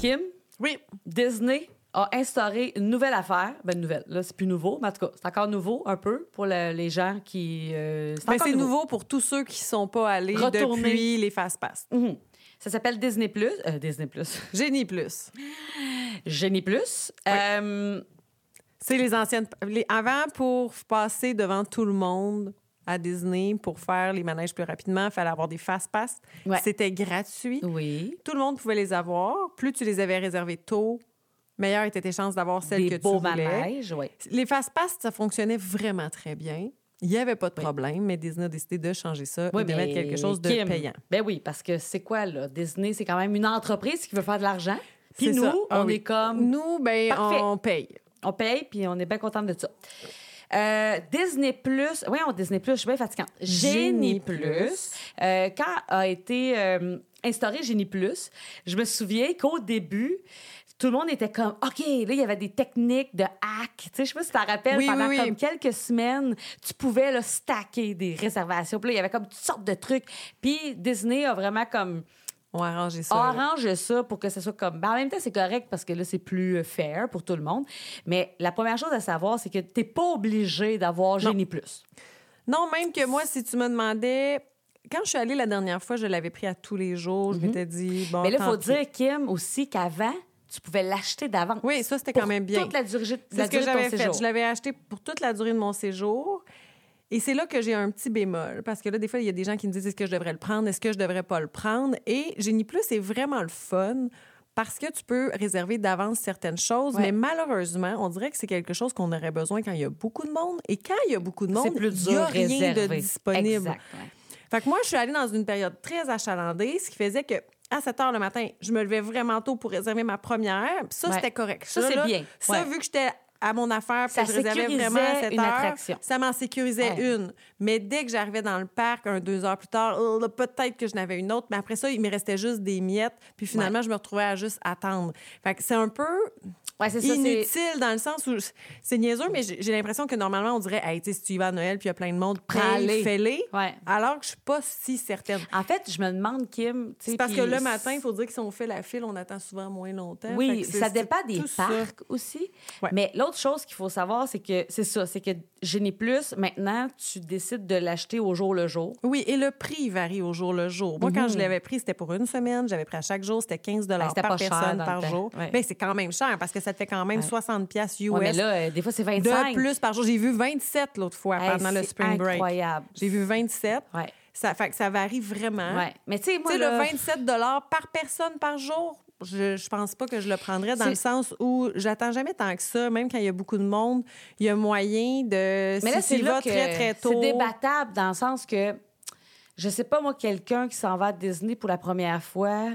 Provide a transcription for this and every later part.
Kim, Oui. Disney a instauré une nouvelle affaire. Ben, nouvelle. Là, c'est plus nouveau, mais en tout cas, c'est encore nouveau un peu pour le- les gens qui. euh, Mais encore c'est nouveau pour tous ceux qui sont pas allés Retourner. depuis les fast-pass. Mhm. Ça s'appelle Disney Plus. Euh, Disney Plus. Génie plus. Génie Plus. Euh, C'est les anciennes. les- avant, pour passer devant tout le monde à Disney, pour faire les manèges plus rapidement, il fallait avoir des fast-pass. Ouais. C'était gratuit. oui. Tout le monde pouvait les avoir. Plus tu les avais réservés tôt, meilleure était tes chances d'avoir celles Des que tu beaux voulais. manèges, oui. Les fast-pass, ça fonctionnait vraiment très bien. Il n'y avait pas de problème, mais Disney a décidé de changer ça Oui, et de mettre quelque chose de payant. Ben oui, parce que c'est quoi, là? Disney, c'est quand même une entreprise qui veut faire de l'argent. Puis nous, ça. Ah on oui. est comme. Nous, ben, Parfait. on paye. On paye, puis on est bien content de ça. Euh, Disney Plus, oui, on Disney Plus, je suis bien fatigante. Génie Plus, Plus. euh, quand a été euh, instauré Génie Plus, je me souviens qu'au début, tout le monde était comme, OK, là, il y avait des techniques de hack. Tu sais, je sais pas si tu t'en rappelles, Oui, pendant oui, oui. comme quelques semaines, tu pouvais là, stacker des réservations. Puis là, il y avait comme toutes sortes de trucs. Puis Disney a vraiment comme On a arrangé ça. là. arrange ça pour que ce soit comme. Ben, en même temps, c'est correct parce que là, c'est plus euh, fair pour tout le monde. Mais la première chose à savoir, c'est que t'es pas obligé d'avoir Génie Plus. Non, même que moi, si tu me demandais. Quand je suis allée la dernière fois, je l'avais pris à tous les jours. Je m'étais dit, bon. Mhm. Mais là, il faut pis. dire, Kim, aussi qu'avant, tu pouvais l'acheter d'avance. Oui, ça, c'était quand même bien. Toute la durée, la C'est ce que durée de j'avais fait. séjour. Je l'avais acheté pour toute la durée de mon séjour. Et c'est là que j'ai un petit bémol. Parce que là, des fois, il y a des gens qui me disent est-ce que je devrais le prendre, est-ce que je devrais pas le prendre? Et Génie Plus, c'est vraiment le fun parce que tu peux réserver d'avance certaines choses. Ouais. Mais malheureusement, on dirait que c'est quelque chose qu'on aurait besoin quand il y a beaucoup de monde. Et quand il y a beaucoup de monde, plus il n'y a rien de disponible. Exact, ouais. Fait que moi, je suis allée dans une période très achalandée, ce qui faisait que à 7 heures le matin, je me levais vraiment tôt pour réserver ma première. Puis ça, Ouais. c'était correct. Ça, c'est bien. Ça, Ouais. vu que j'étais à mon affaire, puis Ça je réservais vraiment à 7 une heures, attraction. ça m'en sécurisait Ouais. une. Mais dès que j'arrivais dans le parc, un deux heures plus tard, oh, peut-être que je n'avais une autre. Mais après ça, il me restait juste des miettes. Puis finalement, je me retrouvais à juste attendre. Fait que c'est un peu Ouais, ça. inutile dans le sens où c'est niaiseux, mais j'ai l'impression que normalement, on dirait, hey, tu si tu y vas à Noël puis il y a plein de monde, paye, fais-les. Alors que je suis pas si certaine. En fait, je me demande, Kim. C'est parce puis- que le matin, il faut dire que si on fait la file, on attend souvent moins longtemps. Oui, ça dépend des ça. parcs aussi. Mais l'autre chose qu'il faut savoir, c'est que c'est ça, c'est que Génie Plus, maintenant, tu décides de l'acheter au jour le jour. Oui, et le prix varie au jour le jour. Moi, quand je l'avais pris, c'était pour une semaine. J'avais pris à chaque jour, c'était 15 Ben, c'était par personne par jour. Ouais. Ben, c'est quand même cher parce que ça te fait quand même Ouais. 60 pièces US Ouais, mais là, euh, des fois, c'est 25. de plus par jour. J'ai vu 27 l'autre fois Hey, pendant le spring break. incroyable. J'ai vu 27. Ouais. Ça fait que ça varie vraiment. Ouais. Mais tu sais, le 27 par personne par jour, je, je pense pas que je le prendrais dans le sens où j'attends jamais tant que ça. Même quand il y a beaucoup de monde, il y a moyen de. Mais là, si c'est là que très, très tôt. c'est débattable dans le sens que, je sais pas, moi, quelqu'un qui s'en va à Disney pour la première fois,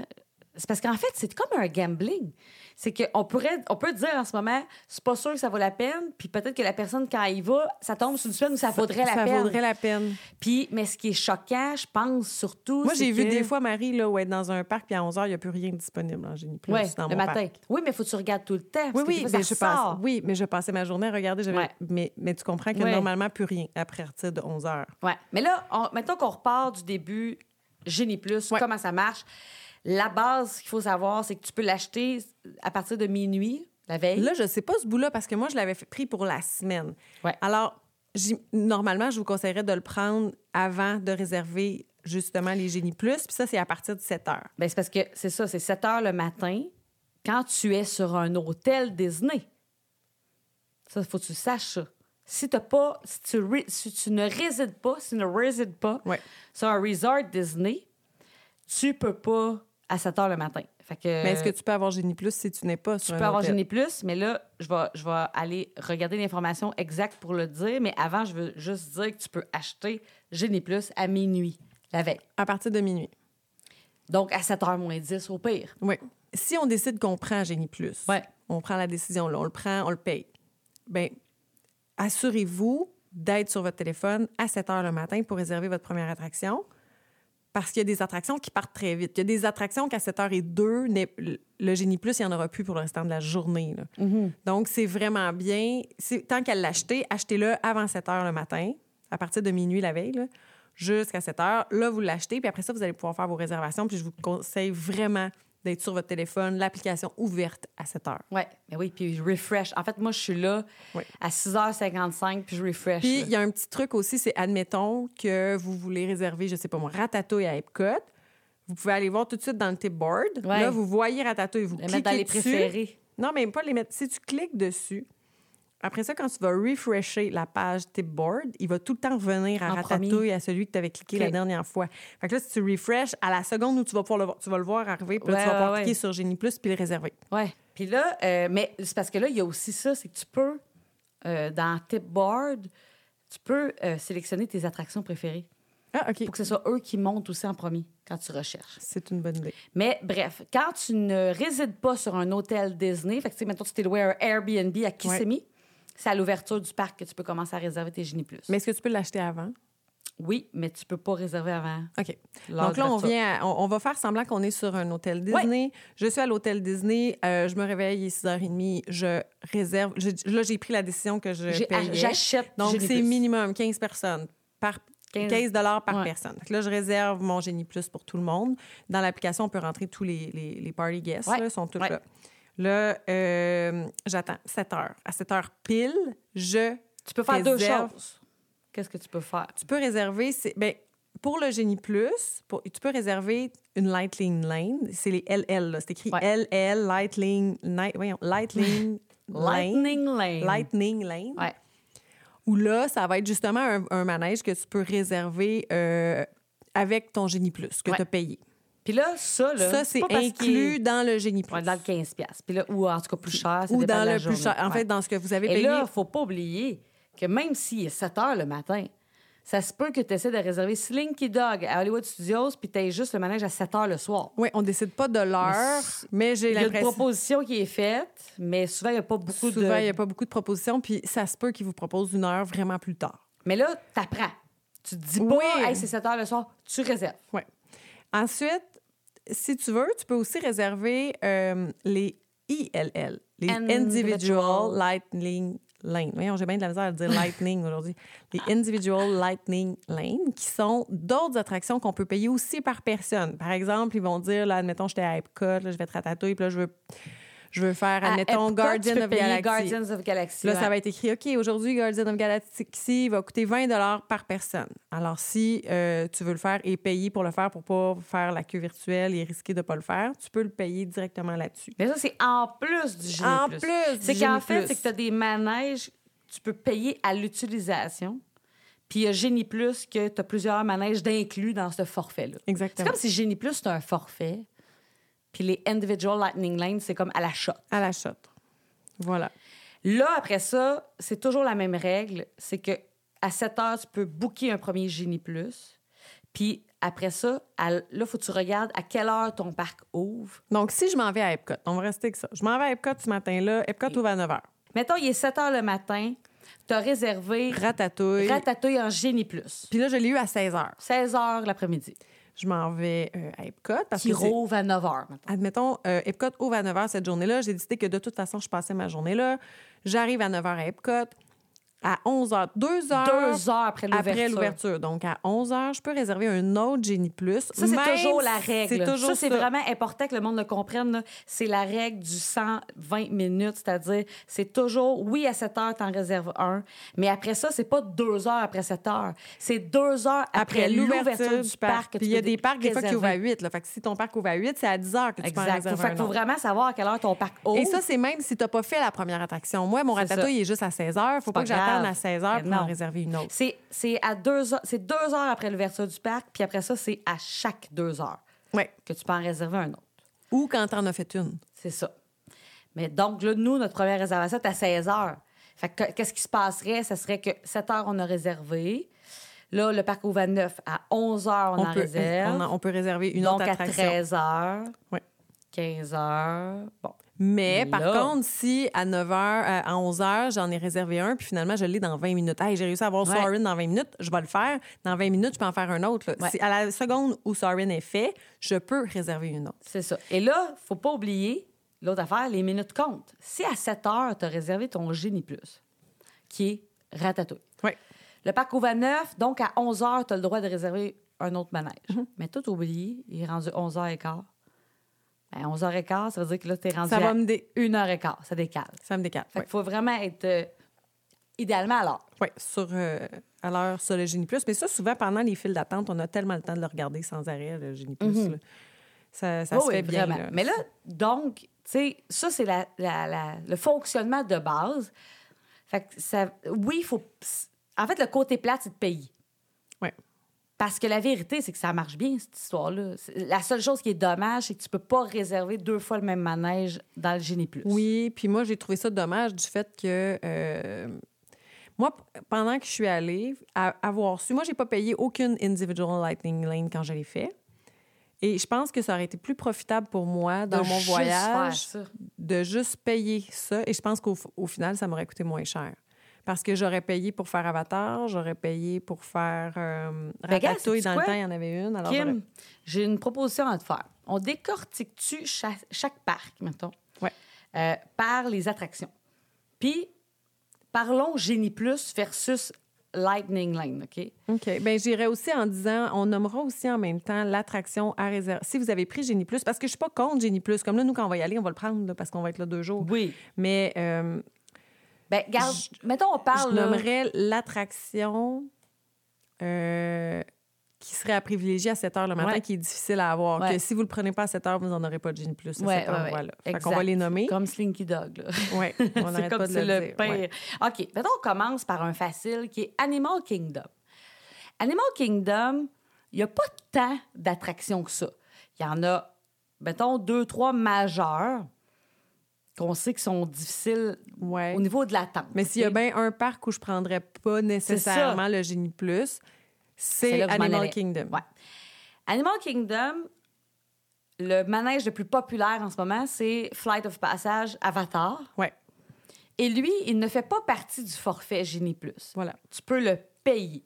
c'est parce qu'en fait, c'est comme un gambling. C'est qu'on pourrait, on peut dire en ce moment, c'est pas sûr que ça vaut la peine, puis peut-être que la personne, quand il va, ça tombe sur une semaine où ça vaudrait la ça peine. vaudrait la peine. Puis, mais ce qui est choquant, je pense surtout. Moi, j'ai vu des fois Marie là, où être dans un parc, puis à 11 h, il n'y a plus rien de disponible en Génie Plus Ouais, dans le mon matin. parc. Oui, mais faut que tu regardes tout le temps. Oui, parce oui, fois, mais ça je passe, oui, mais je passais ma journée à regarder. j'avais- Ouais. Mais, mais tu comprends que Ouais. normalement, plus rien à partir de 11 h. Ouais. Mais là, on, mettons qu'on repart du début, Génie Plus, comment ça marche. La base qu'il faut savoir, c'est que tu peux l'acheter à partir de minuit, la veille. Là, je sais pas ce bout-là parce que moi, je l'avais pris pour la semaine. Ouais. Alors, normalement, je vous conseillerais de le prendre avant de réserver justement les Génie Plus. Puis ça, c'est à partir de 7 heures. Ben, c'est parce que c'est ça, c'est 7 heures le matin quand tu es sur un hôtel Disney. Ça, il faut que tu saches ça. Si, t'as pas, si, tu, ré- si tu ne résides pas, si tu ne résides pas Ouais. sur un resort Disney, tu peux pas à 7 heures le matin. Fait que, Mais est-ce que tu peux avoir Génie Plus si tu n'es pas sur Tu un peux avoir? Génie Plus, mais là, je vais, je vais aller regarder l'information exacte pour le dire. Mais avant, je veux juste dire que tu peux acheter Génie Plus à minuit, la veille. À partir de minuit. Donc, à 7h moins 10 au pire. Oui. Si on décide qu'on prend Génie Plus, Ouais. on prend la décision, là, on le prend, on le paye. Bien, assurez-vous d'être sur votre téléphone à 7 heures le matin pour réserver votre première attraction. Parce qu'il y a des attractions qui partent très vite. Il y a des attractions qu'à 7 h 02, le Génie Plus, il n'y en aura plus pour le restant de la journée. là. Mm-hmm. Donc, Donc, c'est vraiment bien. Tant qu'elle l'acheter, achetez-le avant 7 heures le matin, à partir de minuit la veille, jusqu'à 7 heures. Là, vous l'achetez, puis après ça, vous allez pouvoir faire vos réservations. Puis je vous conseille vraiment d'être sur votre téléphone, l'application ouverte à 7 heures. Oui, mais oui, puis je refresh. En fait, moi, je suis là Oui. à 6h55, puis je refresh. Puis, il y a un petit truc aussi, c'est admettons que vous voulez réserver, je sais pas moi, Ratatouille à Epcot. Vous pouvez aller voir tout de suite dans le tip board. Ouais. Là, vous voyez Ratatouille, vous Le cliquez dans les dessus. préférés. Non, mais pas les mettre. Si tu cliques dessus, après ça, quand tu vas refresher la page tip board, il va tout le temps revenir à En Ratatouille, premier. à celui que tu avais cliqué la dernière fois. Fait que là, si tu refresh, à la seconde où tu vas pouvoir le voir, tu vas le voir arriver, puis là, Ouais, tu vas pouvoir ouais, cliquer ouais. sur Génie Plus puis le réserver. Oui. Puis là, euh, mais c'est parce que là, il y a aussi ça, c'est que tu peux, euh, dans Tipboard, tu peux euh, sélectionner tes attractions préférées Ah, OK. pour que ce soit eux qui montent aussi en premier quand tu recherches. C'est une bonne idée. Mais bref, quand tu ne résides pas sur un hôtel Disney, fait que tu sais, mettons, tu t'es loué un Airbnb à Kissimmee, c'est à l'ouverture du parc que tu peux commencer à réserver tes Genie Plus. Mais est-ce que tu peux l'acheter avant? Oui, mais tu peux pas réserver avant. OK. Donc là, on vient, à- on, on va faire semblant qu'on est sur un hôtel Disney. Je suis à l'hôtel Disney, euh, je me réveille, il est 6h30, je réserve. je- là, j'ai pris la décision que je payais. J'achète Donc, Genie c'est Plus. minimum 15 personnes par 15 15 dollars par Ouais. personne. Que là, je réserve mon Génie Plus pour tout le monde. Dans l'application, on peut rentrer tous les, les, les party guests, Ouais. là, sont tous Ouais. là. Là, euh, j'attends 7 heures. À 7 heures pile, je Tu peux faire deux choses. Qu'est-ce que tu peux faire? tu peux réserver, ben, pour le Génie Plus, pour- tu peux réserver une Lightning Lane. C'est les LL, là. C'est écrit Ouais. LL, Lightning, Night, voyons, Lightning Lane. Lightning Lane. Lightning Lane. Ouais. Où là, ça va être justement un, un manège que tu peux réserver euh, avec ton Génie Plus, que Ouais. tu as payé. Puis là, ça, là, ça, c'est pas inclus dans le Génie Plus. Ouais, dans le 15 piastres. Puis là, ou en tout cas plus cher, ça Ou dans de la le plus cher. En Ouais. fait, dans ce que vous avez Et payé. là, faut pas oublier que même s'il est 7 heures le matin, ça se peut que tu essaies de réserver Slinky Dog à Hollywood Studios puis tu juste le manège à 7 heures le soir. oui, on décide pas de l'heure, mais j'ai Il y a une l'impression. proposition qui est faite, mais souvent, il n'y a pas beaucoup Souvent, de... il n'y a pas beaucoup de propositions, puis ça se peut qu'ils vous proposent une heure vraiment plus tard. Mais là, tu apprends. Tu te dis pas, Oui. hey, c'est 7 heures le soir, tu réserves. Oui. Ensuite, si tu veux, tu peux aussi réserver euh, les ILL, les Individual. Individual Lightning Lane. Voyons, j'ai bien de la misère à dire Lightning aujourd'hui. Les Individual Lightning Lane, qui sont d'autres attractions qu'on peut payer aussi par personne. Par exemple, ils vont dire, là, admettons, j'étais à Epcot, là, je vais te ratatouille, puis là, je veux, je veux faire, À admettons, Epcot, Guardian of Galaxy. Guardians of Galaxy. Là, ouais. ça va être écrit, OK, aujourd'hui, Guardian of Galaxy va coûter 20 par personne. Alors, si euh, tu veux le faire et payer pour le faire pour pas faire la queue virtuelle et risquer de pas le faire, tu peux le payer directement là-dessus. Mais ça, c'est en plus du Génie En Plus. C'est qu'en fait, c'est que tu as des manèges, tu peux payer à l'utilisation. Puis il y a Génie Plus que tu as plusieurs manèges d'inclus dans ce forfait-là. C'est Exactement. comme si Génie Plus, c'est un forfait. Puis les Individual Lightning Lane, c'est comme à la shot. À la shot. Voilà. Là, après ça, c'est toujours la même règle. C'est que à 7 heures, tu peux booker un premier Génie Plus. Puis après ça, à- là, il faut que tu regardes à quelle heure ton parc ouvre. Donc, si je m'en vais à Epcot, on va rester avec ça. Je m'en vais à Epcot ce matin-là. Epcot ouvre à 9 h. Mettons, il est 7 heures le matin, tu as réservé Ratatouille. Ratatouille en Génie Plus. Puis là, je l'ai eu à 16 h. 16 heures l'après-midi. Je m'en vais euh, à Epcot parce Qui que rouvre à 9 heures. mettons. Admettons, euh, Epcot ouvre à 9 h cette journée-là. J'ai décidé que de toute façon, je passais ma journée là. J'arrive à 9 h à Epcot. À 11 h, 2 heures, Deux heures après l'ouverture. après l'ouverture. Donc, à 11 h, je peux réserver un autre Génie Plus. Ça, c'est toujours la règle. Toujours ça, c'est vraiment important que le monde le comprenne. C'est la règle du 120 minutes, c'est-à-dire, c'est toujours, oui, à 7 heures, tu en réserves un, mais après ça, c'est pas deux heures après 7 heures. C'est deux heures après, Après l'ouverture du parc. Puis il y a peux des parcs, des fois, qui ouvrent à réserver. 8. Là. Fait que si ton parc ouvre à 8, c'est à 10 h que tu peux en Exact. Faut, réserver fait qu'il faut vraiment savoir à quelle heure ton parc ouvre. Et ça, c'est même si tu n'as pas fait la première attraction. Moi, mon ratatouille ça. est juste à 16 h. faut pas, pas que j'attende grave. à 16 h pour en réserver une autre. C'est, c'est à deux heures, c'est deux heures après l'ouverture du parc, puis après ça, c'est à chaque deux heures Ouais. que tu peux en réserver un autre. Ou quand tu en as fait une. C'est ça. Mais donc, là, nous, notre première réservation est à 16 heures. Fait que qu'est-ce qui se passerait? Ça serait que 7 heures, on a réservé. Là, le parc ouvre à 9. À 11 heures, on, en peut, réserve. on, on peut réserver une donc, autre à attraction. 13 heures. Ouais. 15 heures. Bon. Mais par contre, si à 9 h, à 11 h, j'en ai réservé un, puis finalement, je l'ai dans 20 minutes. Hey, j'ai réussi à avoir Ouais. Sorin dans 20 minutes, je vais le faire. Dans 20 minutes, je peux en faire un autre. là. Ouais. Si à la seconde où Sorin est fait, je peux réserver une autre. C'est ça. Et là, faut pas oublier l'autre affaire, les minutes comptent. Si à 7 heures, tu as réservé ton Génie Plus, qui est Ratatouille. Oui. Le parc ouvre à 9, donc à 11 heures, tu as le droit de réserver un autre manège. Mhm. Mais tout oublié, il est rendu 11 h 15 Ben, 11h15, ça veut dire que là, tu es rendu Ça à va me dé... 1h15. Ça décale. Ça me décale. Fait qu'il faut vraiment être euh, idéalement à l'heure. Oui, sur, euh, à l'heure sur le Génie Plus. Mais ça, souvent, pendant les files d'attente, on a tellement le temps de le regarder sans arrêt, le Génie Plus. Mhm. là. Ça, ça Oui, se oui, fait bien. là. Mais là, donc, tu sais, ça, c'est la, la- la- le fonctionnement de base. Fait que ça, oui, il faut. En fait, le côté plate, c'est de payer. Ouais. Parce que la vérité, c'est que ça marche bien, cette histoire-là. La seule chose qui est dommage, c'est que tu peux pas réserver deux fois le même manège dans le Génie Plus. Oui, puis moi, j'ai trouvé ça dommage du fait que. euh, moi, pendant que je suis allée, à- avoir su, moi, j'ai pas payé aucune individual Lightning Lane quand je l'ai fait. Et je pense que ça aurait été plus profitable pour moi dans De mon voyage ça. de juste payer ça. Et je pense qu'au au final, ça m'aurait coûté moins cher. Parce que j'aurais payé pour faire Avatar, j'aurais payé pour faire euh, Ben, Ratatouille. Dans le temps, il y en avait une. Alors Kim, j'ai une proposition à te faire. On décortique-tu chaque, chaque parc, mettons, Ouais. euh, par les attractions? Puis, parlons Génie Plus versus Lightning Lane, OK? OK. Bien, j'irai aussi en disant, on nommera aussi en même temps l'attraction à réserver. Si vous avez pris Génie Plus, parce que je suis pas contre Génie Plus. Comme là, nous, quand on va y aller, on va le prendre là, parce qu'on va être là deux jours. Oui. Mais euh, Ben, regarde, mettons, on parle. je là- nommerais l'attraction euh, qui serait à privilégier à 7 heures le matin, Ouais. qui est difficile à avoir. Ouais. Que si vous le prenez pas à 7 heures, vous n'en aurez pas de Génie Plus à Ouais, cet ouais, ouais. endroit-là. Fait qu'on va les nommer. Comme Slinky Dog, là. Oui, on c'est n'arrête comme pas de c'est le, le dire. pire. Ouais. OK, maintenant, on commence par un facile qui est Animal Kingdom. Animal Kingdom, il n'y a pas tant d'attractions que ça. Il y en a, mettons, deux, trois majeures qu'on sait qui sont difficiles Ouais. au niveau de l'attente. Mais s'il y a bien un parc où je prendrais pas nécessairement le Génie Plus, C'est Animal. Kingdom. Ouais. Animal Kingdom, le manège le plus populaire en ce moment, c'est Flight of Passage Avatar. Ouais, Et lui, il ne fait pas partie du forfait Génie Plus. voilà. tu peux le payer.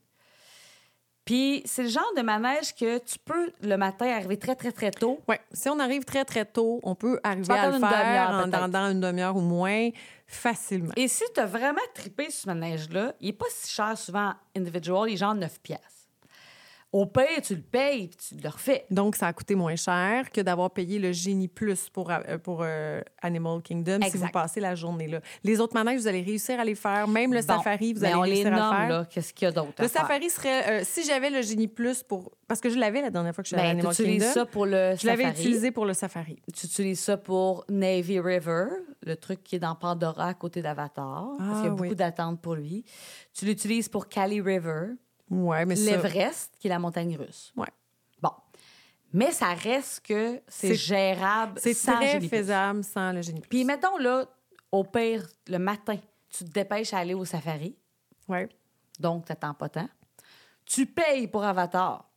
Puis c'est le genre de manège que tu peux le matin arriver très, très, très tôt. Ouais. Si on arrive très, très tôt, on peut arriver à le une faire en, dans une demi-heure ou moins facilement. Et si tu as vraiment trippé sur ce manège-là, il n'est pas si cher souvent individual, il est genre 9 piastres. Au pire, tu le payes puis tu le refais. Donc, ça a coûté moins cher que d'avoir payé le Génie Plus pour, euh, pour euh, Animal Kingdom si vous passez la journée là. Les autres manèges, vous allez réussir à les faire. Même le Bon, safari, vous allez on les réussir à le nomme, faire. là. Qu'est-ce qu'il y a d'autre à Le faire? safari serait... euh, si j'avais le Génie Plus pour... Parce que je l'avais la dernière fois que je suis allée à Ben, tu Animal Kingdom. ça pour le Je l'avais utilisé pour le safari. Tu utilises ça pour Navy River, le truc qui est dans Pandora à côté d'Avatar, parce qu'il y a Ah, beaucoup d'attentes pour lui. Tu l'utilises pour Cali River, Ouais, mais ça... l'Everest, qui est la montagne russe. Ouais. Bon. Mais ça reste que c'est gérable C'est sans très faisable sans le Génie Plus. Puis mettons, là, au pire, le matin, tu te dépêches à aller au safari, Ouais. donc tu n'attends pas tant. Tu payes pour Avatar.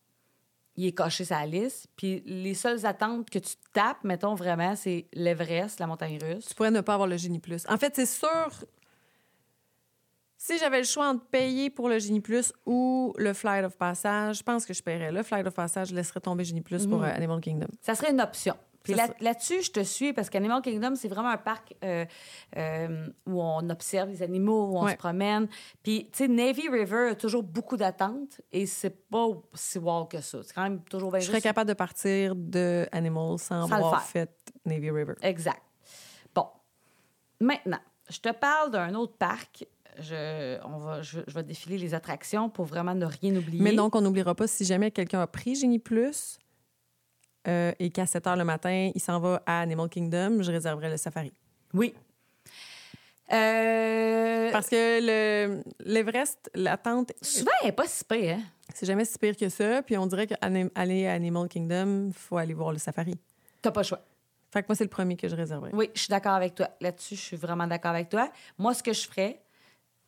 Il est coché sa liste. Puis les seules attentes que tu tapes, mettons vraiment, c'est l'Everest, la montagne russe. tu pourrais ne pas avoir le Génie Plus. En fait, c'est sûr. Si j'avais le choix entre payer pour le Génie Plus ou le Flight of Passage, je pense que je paierais. Le Flight of Passage, je laisserais tomber Génie Plus pour Mhm. euh, Animal Kingdom. Ça serait une option. Puis là- là-dessus, je te suis parce qu'Animal Kingdom, c'est vraiment un parc euh, euh, où on observe les animaux, où on Ouais. se promène. Puis, tu sais, Navy River a toujours beaucoup d'attentes et c'est pas si wow que ça. C'est quand même toujours bien Je serais capable de partir de Animal sans, Sans avoir fait Navy River. Exact. Bon. Maintenant, je te parle d'un autre parc. Je, on va, je, je vais défiler les attractions pour vraiment ne rien oublier. Mais donc, on n'oubliera pas, si jamais quelqu'un a pris Génie Plus euh, et qu'à 7 heures le matin, il s'en va à Animal Kingdom, je réserverai le safari. Oui. Euh, Parce que le- l'Everest, l'attente, Souvent, elle n'est pas si pire, hein? c'est jamais si pire que ça. Puis on dirait qu'aller à Animal Kingdom, il faut aller voir le safari. T'as pas le choix. Fait que moi, c'est le premier que je réserverais. Oui, je suis d'accord avec toi. Là-dessus, je suis vraiment d'accord avec toi. Moi, ce que je ferais,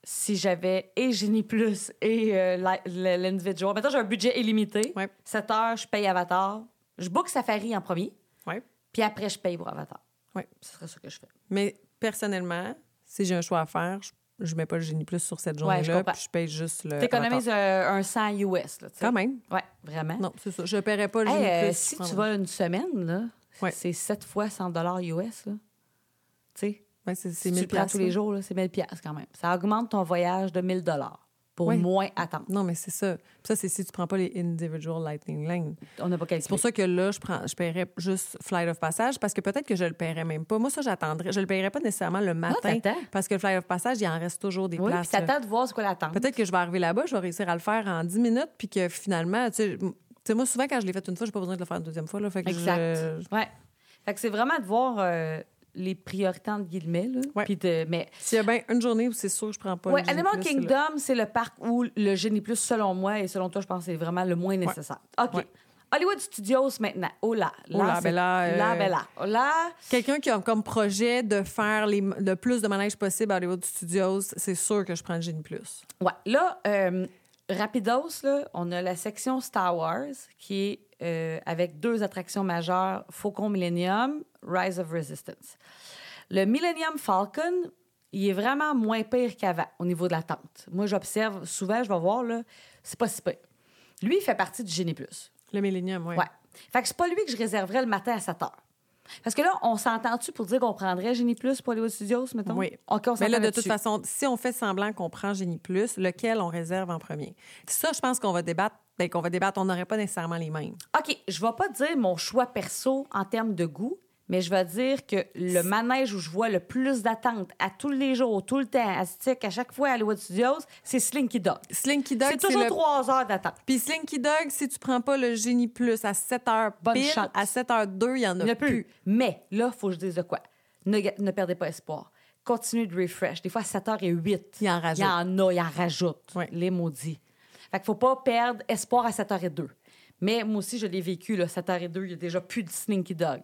si j'avais et Génie Plus et euh, l'individual, maintenant j'ai un budget illimité. Ouais. 7 heures, je paye Avatar. Je book Safari en premier, Ouais. puis après, je paye pour Avatar. Ouais. Ce serait ça que je fais. Mais personnellement, si j'ai un choix à faire, je, je mets pas le Génie Plus sur cette Ouais, je journée-là, comprends. puis je paye juste le. T'économises euh, un 100 US, là. Quand même. Ouais, vraiment. Non, c'est ça. Je paierais pas le Hey, Génie euh, Plus. si tu vas une semaine, là, Ouais. c'est 7 fois 100 US, là. Tu sais, Ouais, c'est si tu 1000 le prends tous les jours, c'est 1000 quand même. Ça augmente ton voyage de 1000 pour Oui. moins attendre. Non, mais c'est ça. Puis ça, c'est si tu prends pas les individual lightning lanes. On n'a pas calculé. C'est pour ça que là, je, prends, je paierais juste Flight of Passage parce que peut-être que je le paierais même pas. Moi, ça, j'attendrais. Je le paierais pas nécessairement le matin t'attends. parce que le Flight of Passage, il en reste toujours des Oui, puis places. là. t'attends de voir c'est quoi l'attente. Peut-être que je vais arriver là-bas, je vais réussir à le faire en 10 minutes, puis que finalement, tu sais, tu sais, moi, souvent, quand je l'ai fait une fois, j'ai pas besoin de le faire une deuxième fois. Là, fait que Exact. je- Ouais. Fait que c'est vraiment de voir euh, les priorités entre guillemets. Là. Ouais. Puis de, mais S'il y a bien une journée où c'est sûr que je prends pas ouais, Animal. Kingdom, c'est le parc où le Génie Plus, selon moi, et selon toi, je pense que c'est vraiment le moins nécessaire. OK. Ouais. Hollywood Studios maintenant. Oh là. Oh là, c'est- ben là, euh, là, ben là. Oh là. Quelqu'un qui a comme projet de faire les, le plus de manèges possible à Hollywood Studios, c'est sûr que je prends le Genie Plus. Ouais. Là, euh, rapidos, là, on a la section Star Wars qui est euh, avec deux attractions majeures, Faucon Millennium, Rise of Resistance. Le Millennium Falcon, il est vraiment moins pire qu'avant au niveau de l'attente. Moi, j'observe souvent, je vais voir, là, c'est pas si pire. Lui, il fait partie du Génie Plus. Le Millennium, oui. Ouais. Fait que c'est pas lui que je réserverais le matin à 7 heures. Parce que là, on s'entend-tu pour dire qu'on prendrait Génie Plus pour Hollywood Studios, mettons? Oui. OK, on Mais là, de toute façon, si on fait semblant qu'on prend Génie Plus, lequel on réserve en premier? Ça, je pense qu'on va débattre. Ben, qu'on va débattre, on n'aurait pas nécessairement les mêmes. OK, je vais pas dire mon choix perso en termes de goût, mais je vais dire que le manège où je vois le plus d'attente à tous les jours, tout le temps, à stick, à chaque fois à Hollywood Studios, c'est Slinky Dog. Slinky Dog, C'est toujours le... trois heures d'attente. Puis Slinky Dog, si tu prends pas le Génie Plus à 7 h Bonne pile, chance. à 7 h 2, il y en a n'y en a plus. plus. Mais là, il faut que je dise de quoi. Ne, ne perdez pas espoir. Continuez de refresh. Des fois, 7h08. Il en rajoute. Il y en a, il en rajoute. Les maudits. Fait qu'il faut pas perdre espoir à 7h02. Mais moi aussi, je l'ai vécu, là, 7h02, il y a déjà plus de Slinky Dog.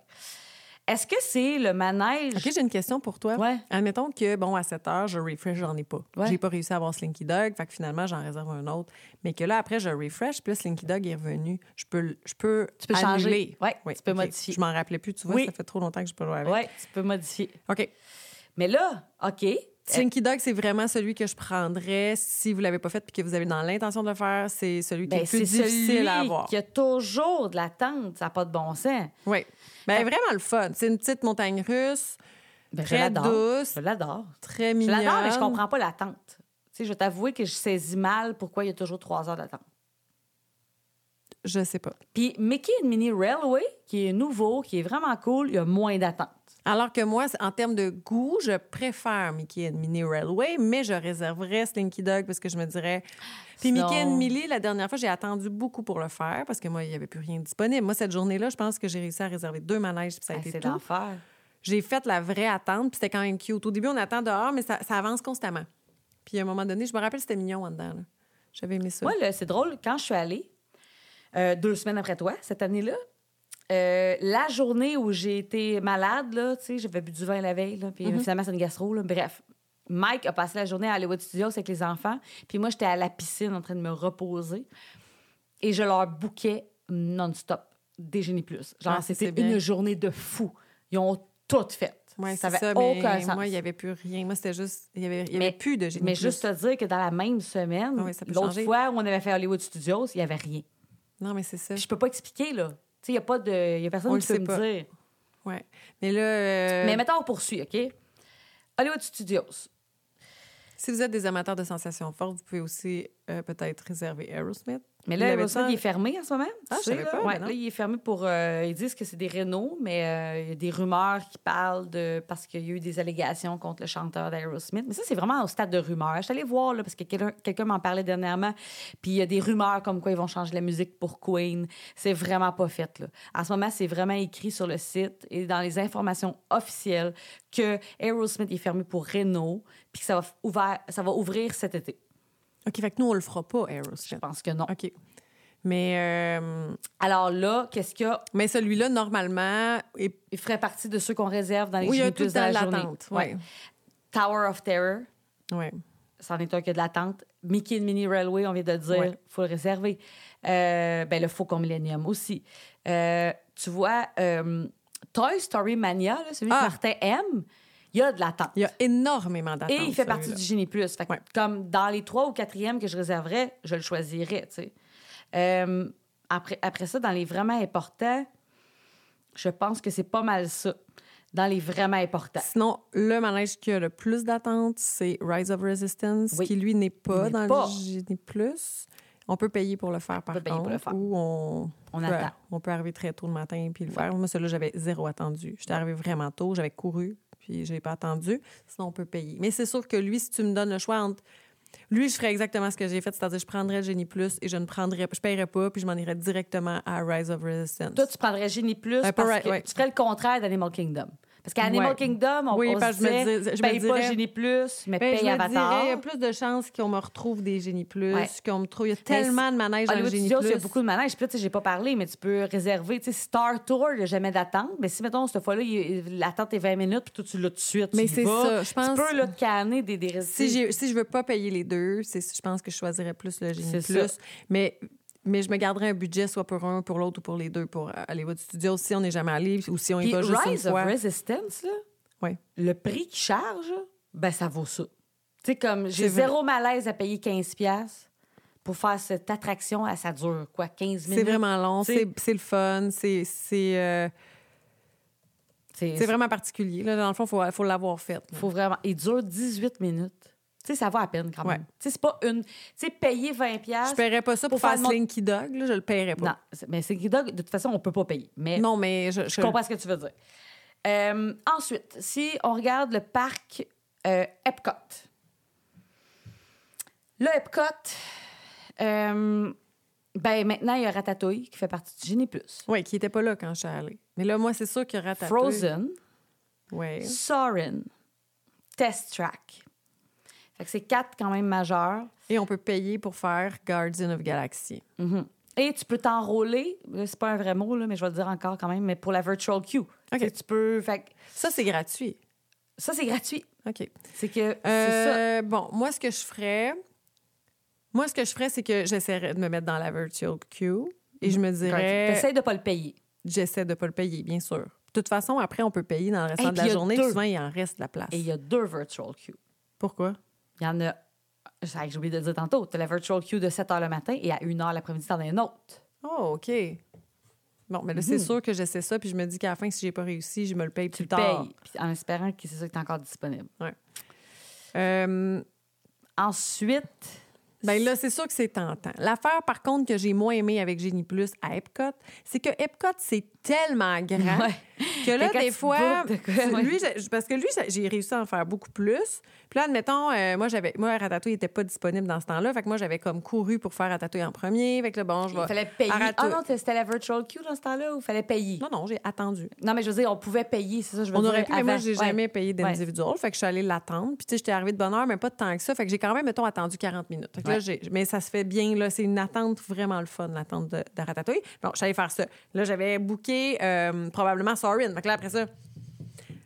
Est-ce que c'est le manège? OK, j'ai une question pour toi. Ouais. Admettons que, bon, à 7 heures, je refresh, j'en ai pas. Ouais. J'ai pas réussi à avoir Slinky Dog, fait que finalement, j'en réserve un autre. Mais que là, après, je refresh, puis là, Slinky Dog est revenu. Je peux, je peux, Tu peux annuler. changer. Ouais, Oui, tu peux modifier. Je m'en rappelais plus, tu vois, Oui. ça fait trop longtemps que je peux jouer avec. Oui, tu peux modifier. OK. Mais là, OK. Slinky Dog, c'est vraiment celui que je prendrais si vous l'avez pas fait puis que vous avez dans l'intention de le faire. C'est celui qui Ben, est le plus difficile celui à avoir. qui a toujours de l'attente. Ça n'a pas de bon sens. Oui. Ben, vraiment le fun. C'est une petite montagne russe, Ben, je très douce, Je l'adore. très Je mignonne. l'adore, mais je comprends pas l'attente. Je vais t'avouer que je saisis mal pourquoi il y a toujours trois heures d'attente. Je sais pas. Puis Mickey and Minnie Railway, qui est nouveau, qui est vraiment cool, il y a moins d'attente. Alors que moi, en termes de goût, je préfère Mickey and Minnie Railway, mais je réserverais Slinky Dog parce que je me dirais. Puis Mickey and Minnie, la dernière fois, j'ai attendu beaucoup pour le faire parce que moi, il n'y avait plus rien disponible. Moi, cette journée-là, je pense que j'ai réussi à réserver deux manèges, puis ça a Ah, été c'est tout. l'enfer. J'ai fait la vraie attente, puis c'était quand même cute. Au début, on attend dehors, mais ça, ça avance constamment. Puis à un moment donné, je me rappelle, c'était mignon en dedans. J'avais aimé ça. Moi, c'est drôle, quand je suis allée, euh, deux semaines après toi, cette année-là, euh, la journée où j'ai été malade, là, tu sais, j'avais bu du vin la veille, là, puis finalement, c'est une gastro, là. bref. Mike a passé la journée à Hollywood Studios avec les enfants, puis moi, j'étais à la piscine en train de me reposer, et je leur bouquais non-stop des Génie Plus. Genre, Ah, c'était une journée de fou. Ils ont tout fait. Ouais, ça avait ça, mais aucun sens. moi, il n'y avait plus rien. Moi, c'était juste. Il n'y avait, y Mais- avait plus de génie. Mais plus. juste te dire que dans la même semaine, Ah oui, l'autre fois où on avait fait Hollywood Studios, il n'y avait rien. Non, mais c'est ça. Puis je peux pas expliquer, là. Il n'y a pas de. Il a personne On qui peut sait me pas. dire. Ouais. Mais là. euh, Mais mettons, on poursuit, OK? Hollywood Studios. Si vous êtes des amateurs de sensations fortes, vous pouvez aussi euh, peut-être réserver Aerosmith. Mais Il là, ça- il est fermé en ce moment. Ah, tu je sais, savais pas, Ouais, là, il est fermé pour. euh, ils disent que c'est des Renault, mais euh, il y a des rumeurs qui parlent de. Parce qu'il y a eu des allégations contre le chanteur d'Aerosmith. Mais ça, c'est vraiment au stade de rumeurs. Je suis allée voir, là, parce que quelqu'un m'en parlait dernièrement. Puis il y a des rumeurs comme quoi ils vont changer la musique pour Queen. C'est vraiment pas fait, là. En ce moment, c'est vraiment écrit sur le site et dans les informations officielles que Aerosmith est fermé pour Renault, puis que ça va, ouvert, ça va ouvrir cet été. OK, fait que nous, on le fera pas, Je Aerosmith. pense que non. OK. Mais, euh, Alors là, qu'est-ce qu'il y a? mais celui-là, normalement. Il ferait partie de ceux qu'on réserve dans les oui, il y a tout temps la de journée. l'attente. Ouais. Ouais. Tower of Terror, Ouais. c'en est un que de l'attente. Mickey and Minnie Railway, on vient de le dire, il Ouais. faut le réserver. Euh, ben, le Faucon Millennium aussi. Euh, tu vois, euh, Toy Story Mania, là, celui Ah! que Martin aime, il y a de l'attente. Il y a énormément d'attente. Et il fait partie du Génie Plus. Fait que Ouais. Comme dans les trois ou quatrièmes que je réserverais, je le choisirais. tu sais. Euh, après, après ça, dans les vraiment importants, je pense que c'est pas mal ça. dans les vraiment importants. Sinon, le manège qui a le plus d'attente, c'est Rise of Resistance, Oui. qui lui n'est pas dans pas. le Génie Plus. On peut payer pour le faire, par peut payer contre. pour le faire. Ou on, On peut, attend. on peut arriver très tôt le matin puis le faire. Moi, celui-là, j'avais zéro attendu. J'étais arrivée vraiment tôt, j'avais couru, puis je n'ai pas attendu. Sinon, on peut payer. Mais c'est sûr que lui, si tu me donnes le choix entre... Lui, je ferais exactement ce que j'ai fait, c'est-à-dire je prendrais le Génie Plus et je ne prendrais, je paierais pas, puis je m'en irais directement à Rise of Resistance. Toi, tu prendrais Génie Plus parce que ouais. tu ferais le contraire d'Animal Kingdom. Parce qu'à Animal Ouais. Kingdom, on, Oui, on se parce que je me je me paye pas Génie Plus, mais Ben, je paye me Avatar. dirais, il y a plus de chances qu'on me retrouve des génies plus, Ouais. qu'on me trouve. Il y a tellement de manèges dans génie plus. il y a beaucoup de manèges. Puis là, tu sais, j'ai pas parlé, mais tu peux réserver. Tu sais, Star Tour, il n'y a jamais d'attente. Mais si, mettons, cette fois-là, l'attente est 20 minutes, puis toi, tu l'as tout de suite. Mais c'est ça, je pense- Tu peux, là, te canner des, des Si, si je veux pas payer les deux, je pense que je choisirais plus le génie plus. Mais, mais je me garderais un budget soit pour un, pour l'autre ou pour les deux pour Hollywood Studios si on n'est jamais allé ou si on y Puis va juste Rise une of fois. Resistance, là, Ouais. le prix qu'il charge, ben ça vaut ça. Tu sais, comme j'ai zéro malaise à payer 15$ piastres pour faire cette attraction, à ça dure quoi, 15 minutes? C'est vraiment long, C'est- le fun, c'est, c'est, euh, C'est c'est vraiment particulier. Là, dans le fond, il faut, faut l'avoir fait. faut vraiment. Il dure 18 minutes. Tu sais, ça va à peine quand même. Ouais. Tu sais, c'est pas une. Tu sais, payer 20$. Je paierais pas ça pour, pour faire faire mon- Slinky Dog, là, je le paierais pas. Non, mais c'est Dog, de toute façon, on peut pas payer. Mais Non, mais je, je comprends ce que tu veux dire. Euh, ensuite, si on regarde le parc euh, Epcot. Le Epcot, euh, ben maintenant, il y a Ratatouille qui fait partie du Génie Plus. Oui, qui n'était pas là quand je suis allée. Mais là, moi, c'est sûr que Ratatouille... Frozen, Ouais. Soarin', Test Track. C'est quatre quand même majeurs. Et on peut payer pour faire Guardian of Galaxy. Mhm. Et tu peux t'enrôler, c'est pas un vrai mot, là, mais je vais le dire encore quand même, mais pour la virtual queue. Sais, Tu peux. Fait Ça, c'est gratuit. ça, c'est gratuit. OK. C'est que. ça. Euh, bon, moi, ce que je ferais... Moi, ce que je ferais, c'est que j'essaierais de me mettre dans la virtual queue et je me dirais... T'essayes de pas le payer. J'essaie de pas le payer, bien sûr. De toute façon, après, on peut payer dans le restant de la journée. deux. Souvent, il en reste de la place. Et il y a deux virtual queues. Pourquoi? Il y en a. que J'ai oublié de le dire tantôt. Tu as la virtual queue de 7 h le matin et à 1 h l'après-midi, t'en as une autre. Oh, OK. Bon, mais là, Mhm. c'est sûr que j'essaie ça, puis je me dis qu'à la fin, si j'ai pas réussi, je me le paye Tu plus tard. payes. Puis en espérant que c'est ça qui est encore disponible. Euh, Ensuite. Ben là, c'est sûr que c'est tentant. L'affaire, par contre, que j'ai moins aimé avec Génie Plus à Epcot, c'est que Epcot, c'est tellement grand Ouais. que là, des fois, de quoi, ouais. parce que lui, j'ai réussi à en faire beaucoup plus. Puis là, admettons, euh, moi, j'avais, moi, Ratatouille n'était pas disponible dans ce temps-là. Fait que moi, j'avais comme couru pour faire Ratatouille en premier. Fait que là, bon, je vais. Il fallait payer. Ah non, c'était la virtual queue dans ce temps-là ou il fallait payer? Non, non, j'ai attendu. Non, mais je veux dire, on pouvait payer, c'est ça, je veux On dire. aurait pu, mais moi, j'ai Ouais. jamais payé d'individual. Fait que je suis allée l'attendre. Puis, tu sais, j'étais arrivée de bonne heure, mais pas de temps que ça. Fait que j'ai quand même, mettons, attendu 40 minutes. Fait que là, mais ça se fait bien, là. C'est une attente vraiment le fun, l'attente de, de Ratatouille. Bon, j'allais faire ça. Là, j'avais booké euh, probablement Sorin. Fait que là, après ça,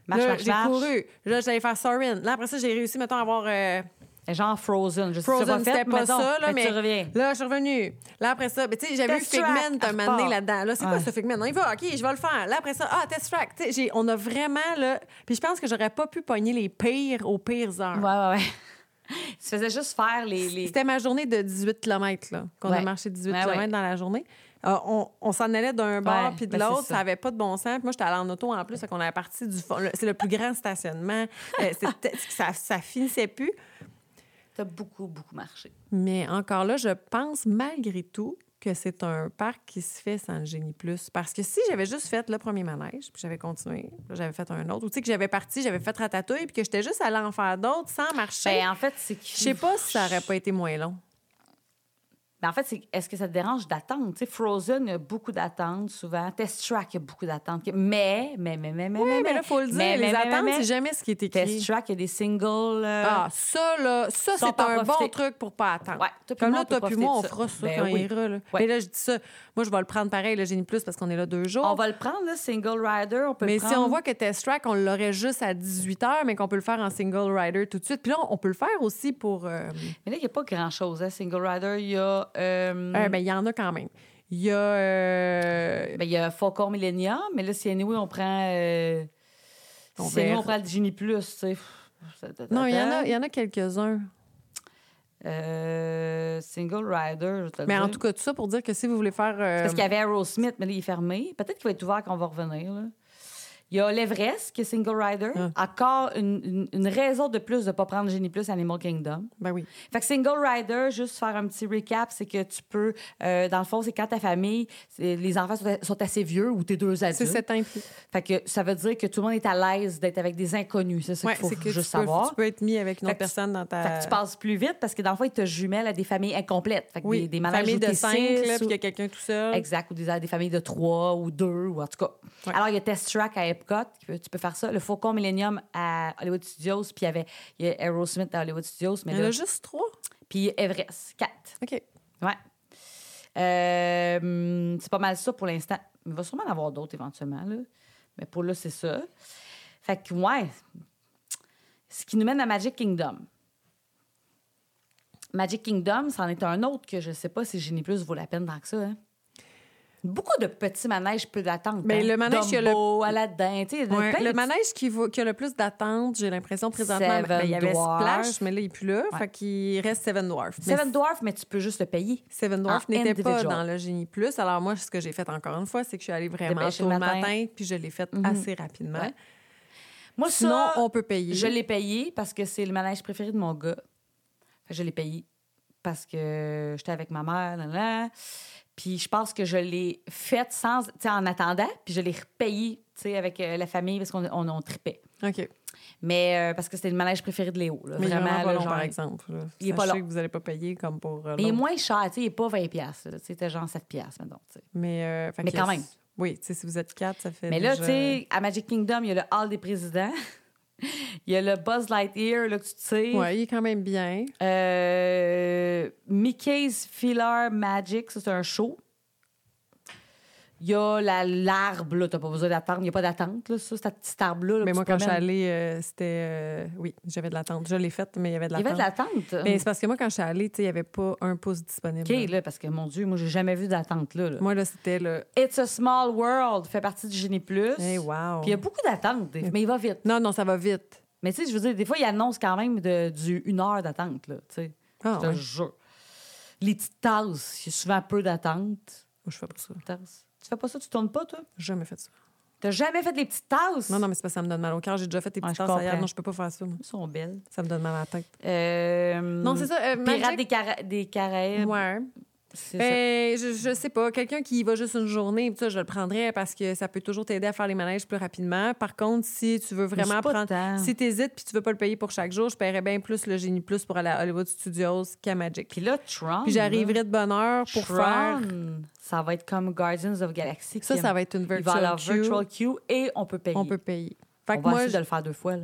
Marche, là, marche, j'ai marche. couru. Là, j'allais faire Sorin. Là, après ça, j'ai réussi, mettons, à avoir. euh, Genre Frozen. Je sais Frozen, pas fait, c'était pas mettons, ça, là, mais tu reviens. là, je suis revenue. Là, après ça, ben, tu sais, j'avais vu Test Figment track, un elle moment donné repart. là-dedans. Là, c'est quoi Ouais. ce Figment? On y va, OK, je vais le faire. Là, après ça, ah, Test Track. Tu sais, j'ai- on a vraiment, là... Puis je pense que j'aurais pas pu pogner les pires aux pires heures. Ouais, ouais, ouais. Tu faisais juste faire les. les... C'était ma journée de 18 km, là, qu'on a Ouais. marché 18 Ouais, km ouais. dans la journée. Euh, on on s'en allait d'un bord Ouais, puis de ben, l'autre, ça. ça avait pas de bon sens. Puis moi, j'étais allée en auto en plus, qu'on avait parti du fond. C'est le plus grand stationnement. Euh, ça, ça finissait plus. T'as beaucoup, beaucoup marché. Mais encore là, je pense malgré tout que c'est un parc qui se fait sans le génie plus. Parce que si j'avais juste fait le premier manège, puis j'avais continué, j'avais fait un autre, ou tu sais que j'avais parti, j'avais fait ratatouille, puis que j'étais juste allée en faire d'autres sans marcher, Ben, en fait, c'est que. je sais pas si ça aurait pas été moins long. Ben, en fait, c'est est-ce que ça te dérange d'attendre? Tu sais, Frozen, il y a beaucoup d'attentes souvent. Test Track, il y a beaucoup d'attentes. Mais, mais, mais, mais, mais, Oui, mais, mais là, il faut le dire, mais, les mais, mais, attentes, mais, c'est jamais ce qui est écrit. Test Track, il y a des singles. euh, Ah, ça, là, ça, c'est un bon truc pour pas attendre. Ouais, Comme là, toi puis moi, on fera ça. Ben quand oui. il ira. Là. Ouais. Mais là, je dis ça. Moi, je vais le prendre pareil, le Génie Plus, parce qu'on est là deux jours. On va le prendre, là, single rider. On peut Mais le si on voit que Test Track, on l'aurait juste à 18 h, mais qu'on peut le faire en single rider tout de suite. Puis là, on peut le faire aussi pour. euh, Mais là, il n'y a pas grand-chose, hein, single rider. Il y a. euh, euh, ben, il y en a quand même. Il y a. euh, ben, il y a Faucon Millennium, mais là, si anyway, on prend. Euh, On si anyway, verra. on prend le Genie Plus, tu sais. Non, il y en a, il y en a quelques-uns. Euh, single rider, je te Mais en dire. tout cas, tout ça pour dire que si vous voulez faire. Parce qu'il y avait Aerosmith, mais là, il est fermé. Peut-être qu'il va être ouvert quand on va revenir. Là. Il y a l'Everest, qui est single rider. Ah. Encore une, une- une raison de plus de ne pas prendre Genie Plus Animal Kingdom. Ben oui. Fait que single rider, juste faire un petit recap, c'est que tu peux, euh, dans le fond, c'est quand ta famille, c'est- les enfants sont, sont assez vieux ou tes deux C'est adultes. 7 ans. Fait que ça veut dire que tout le monde est à l'aise d'être avec des inconnus. C'est ça Ouais, qu'il faut c'est que juste tu peux, savoir. tu peux être mis avec une autre personne dans ta. Fait que tu passes plus vite parce que dans le fond, ils te jumellent à des familles incomplètes. Fait que oui, des, des manèges famille où de t'es 5, six là, ou- puis il y a quelqu'un tout seul. Exact, ou des, des familles de trois ou deux, ou en tout cas. Ouais. Alors, il y a Test Track à Epcot, tu peux, faire ça. Le Faucon Millennium à Hollywood Studios, puis il y avait il y a Aerosmith à Hollywood Studios, mais Il y en a juste trois? puis Everest, quatre. OK. Ouais. Euh, c'est pas mal ça pour l'instant. Il va sûrement en avoir d'autres éventuellement, là. Mais pour là, c'est ça. Fait que, ouais. Ce qui nous mène à Magic Kingdom. Magic Kingdom, c'en est un autre que je sais pas si Genie Plus vaut la peine tant que ça. hein. Beaucoup de petits manèges peu d'attente. Mais hein. le manège, il y a le- Dumbo, Aladdin, tu sais, Ouais, plein de le petits- manège qui, a le plus d'attente, j'ai l'impression présentement, Seven ben, il y avait. Splash, mais là, il n'est plus là. Ouais. Fait qu'il reste Seven Dwarfs. Mais Seven Dwarfs, mais tu peux juste le payer. Seven Dwarfs en n'était pas dans le Génie Plus. Alors moi, ce que j'ai fait encore une fois, c'est que je suis allée vraiment tôt le matin. matin, puis je l'ai fait Mhm. assez rapidement. Ouais. Moi, Sinon, ça, on peut payer. Je l'ai payé parce que c'est le manège préféré de mon gars. Je l'ai payé parce que j'étais avec ma mère. Là, là. Puis je pense que je l'ai fait sans, tu sais, en attendant, puis je l'ai repayé tu sais, avec euh, la famille parce qu'on on, on tripait. OK. Mais euh, parce que c'était le manège préféré de Léo. là. Mais il est vraiment pas long, genre, par exemple. là. il est pas long. que vous n'allez pas payer comme pour euh, Il est moins cher, tu sais, il n'est pas 20$. piastres, là. Tu sais, C'était genre 7$, piastres, mettons, tu sais. Mais, euh, Mais quand même. Oui, tu sais, si vous êtes quatre, ça fait Mais là, tu sais, à Magic Kingdom, il y a le Hall des présidents. Il y a le Buzz Lightyear, là, que tu sais. Ouais, il est quand même bien. Euh, Mickey's Filler Magic, c'est un show. Il y a la- l'arbre, là, t'as pas besoin d'attendre. Il n'y a pas d'attente, là, ça, cette petite arbre-là. là, Mais moi, quand je suis allée, euh, c'était... euh, oui, j'avais de l'attente. Je l'ai faite, mais il y avait de Il y avait l'attente. de l'attente. Mais c'est parce que moi, quand je suis allée, il n'y avait pas un pouce disponible. OK, là, parce que, mon Dieu, moi, j'ai jamais vu d'attente, là. là. Moi, là, c'était le... It's a Small World fait partie du Génie Plus. Hey, wow! Puis il y a beaucoup d'attentes, des- mais il va vite. Non, non, ça va vite. Mais tu sais, je veux dire, des fois, il annonce quand même de, du une heure d'attente, là, tu sais. Ah, je te ouais. jure. Les petites tasses, il y a souvent peu d'attente. Moi, je fais pas ça. Tasses. Tu fais pas ça, tu tournes pas, toi? J'ai jamais fait ça. T'as jamais fait les petites tasses? Non, non, mais c'est parce que ça me donne mal au cœur. J'ai déjà fait des Ouais, petites je tasses ailleurs. comprends. Non, je peux pas faire ça, moi. Elles sont belles. Ça me donne mal à la tête. Euh, Non, c'est ça. euh, Pirates Magic- des, Cara- des Caraïbes. Ouais. Ben, je, je sais pas. Quelqu'un qui y va juste une journée, ça, je le prendrais parce que ça peut toujours t'aider à faire les manèges plus rapidement. Par contre, si tu veux vraiment prendre. tant. Si t'hésites puis tu veux pas le payer pour chaque jour, je paierais bien plus le Génie Plus pour aller à Hollywood Studios qu'à Magic. Puis là, Tron. Puis j'arriverai de bonne heure pour Tron, faire. Ça va être comme Guardians of Galaxy. Ça, ça va être une Il va virtual avoir queue. virtual queue et on peut payer. On peut payer. Fait On que va moi, essayer de le faire deux fois. Là.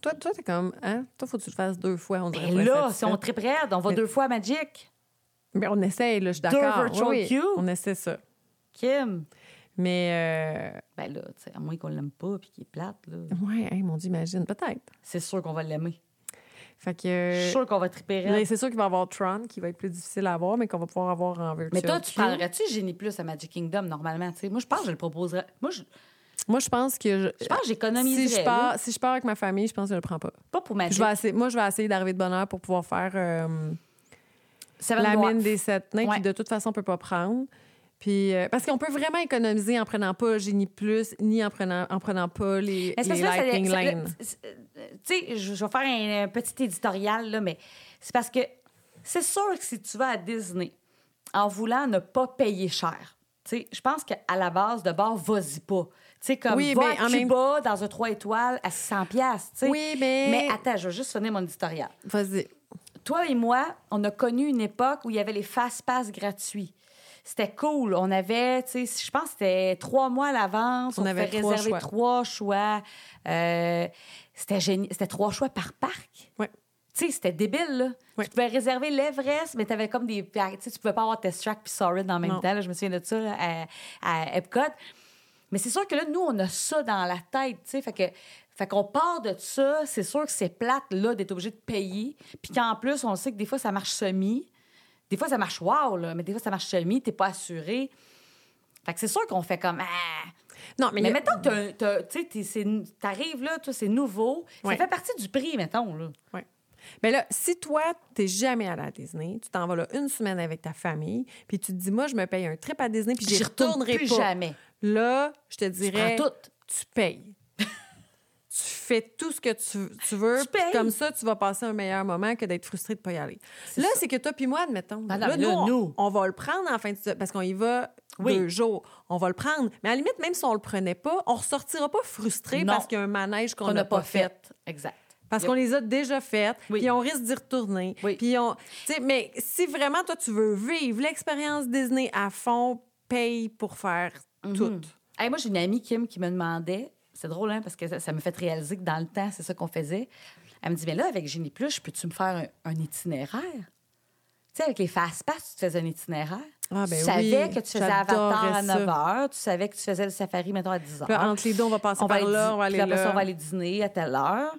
toi, toi, t'es comme, hein? Toi, faut que tu le fasses deux fois. On dirait là, si on tripe raide, on va Mais- deux fois à Magic. Mais on essaye, là, je suis Deux d'accord. virtual Oui, oui, queues? On essaie ça. Kim? Mais, Ben là, tu sais, à moins qu'on l'aime pas puis qu'il est plate, là. euh, ouais, mon Dieu, imagine, peut-être. c'est sûr qu'on va l'aimer. Fait que. Je suis sûr qu'on va triper c'est sûr qu'il va y avoir Tron qui va être plus difficile à avoir, mais qu'on va pouvoir avoir en virtual. Mais toi, tu prendrais-tu Génie Plus à Magic Kingdom normalement? tu sais? Moi, je pense que je le proposerais. Moi, je, Moi, je pense que. Je, je pense que j'économiserais. si, je pars, si je pars avec ma famille, je pense que je le prends pas. Pas pour Magic. Je vais essayer- moi, je vais essayer d'arriver de bonne heure pour pouvoir faire euh, Seven la mine des sept nains, Ouais. qui de toute façon, on peut pas prendre. Puis, euh, parce qu'on peut vraiment économiser en prenant pas Génie Plus, ni en prenant, en prenant pas les, les là, Lightning Lane. c'est- Tu sais, je je vais faire un, un petit éditorial, là, mais c'est parce que c'est sûr que si tu vas à Disney en voulant ne pas payer cher, tu sais, je pense qu'à la base, de bord, vas-y pas. Tu sais, comme Oui, va mais en même- Cuba dans un 3 étoiles à 600 pièces, tu sais. Oui, mais- Mais attends, je vais juste finir mon éditorial. Vas-y. Toi et moi, on a connu une époque où il y avait les fast-pass gratuits. C'était cool. On avait, tu sais, je pense que c'était trois mois à l'avance. On On, avait trois réserver choix. trois choix. Euh, c'était génial. C'était trois choix par parc. Ouais. Tu sais, c'était débile, là. Tu pouvais réserver l'Everest, mais tu avais comme des. Tu sais, tu pouvais pas avoir Test Track puis Soarin' en même Non. temps. là. Je me souviens de ça là, à, à Epcot. Mais c'est sûr que là, nous, on a ça dans la tête, tu sais. Fait que. Fait qu'on part de ça, c'est sûr que c'est plate, là, d'être obligé de payer. Puis qu'en plus, on sait que des fois, ça marche semi. Des fois, ça marche wow, là, mais des fois, ça marche semi, t'es pas assuré. Fait que c'est sûr qu'on fait comme. Ah. Non, mais, Mais, mettons que t'arrives là, c'est nouveau. Ouais. Ça fait partie du prix, mettons, là. Ouais. Mais là, si toi, t'es jamais allé à Disney, tu t'en vas là une semaine avec ta famille, puis tu te dis, moi, je me paye un trip à Disney, puis j'y J'y retourne retournerai plus pas. jamais. Là, je te dirais. tout. tu payes. Tu fais tout ce que tu, tu veux. Tu. Comme ça, tu vas passer un meilleur moment que d'être frustré de pas y aller. Là, c'est que toi puis moi, admettons. Là, nous, on- va le prendre en fin de parce qu'on y va Oui. deux jours. On va le prendre. Mais à la limite, même si on le prenait pas, on ressortira pas frustré Non. parce qu'il y a un manège qu'on n'a pas fait. Exact. parce Yep. qu'on les a déjà faites, Oui. puis on risque d'y retourner. Oui. Puis on, mais si vraiment toi tu veux vivre l'expérience Disney à fond, paye pour faire Mhm. tout. Hey, moi, j'ai une amie, Kim, qui me demandait, c'est drôle, hein, parce que ça, ça me fait réaliser que dans le temps, c'est ça qu'on faisait. Elle me dit, mais là, avec Génie Plus, peux-tu me faire un, un itinéraire? Tu sais, avec les fast-pass, tu te faisais un itinéraire. Ah, ben tu savais oui, que tu faisais Avatar à ça. 9 h, tu savais que tu faisais le safari, mettons, à 10 h. Entre les deux, on va passer on par là, on va aller puis après ça, là. on va aller dîner à telle heure.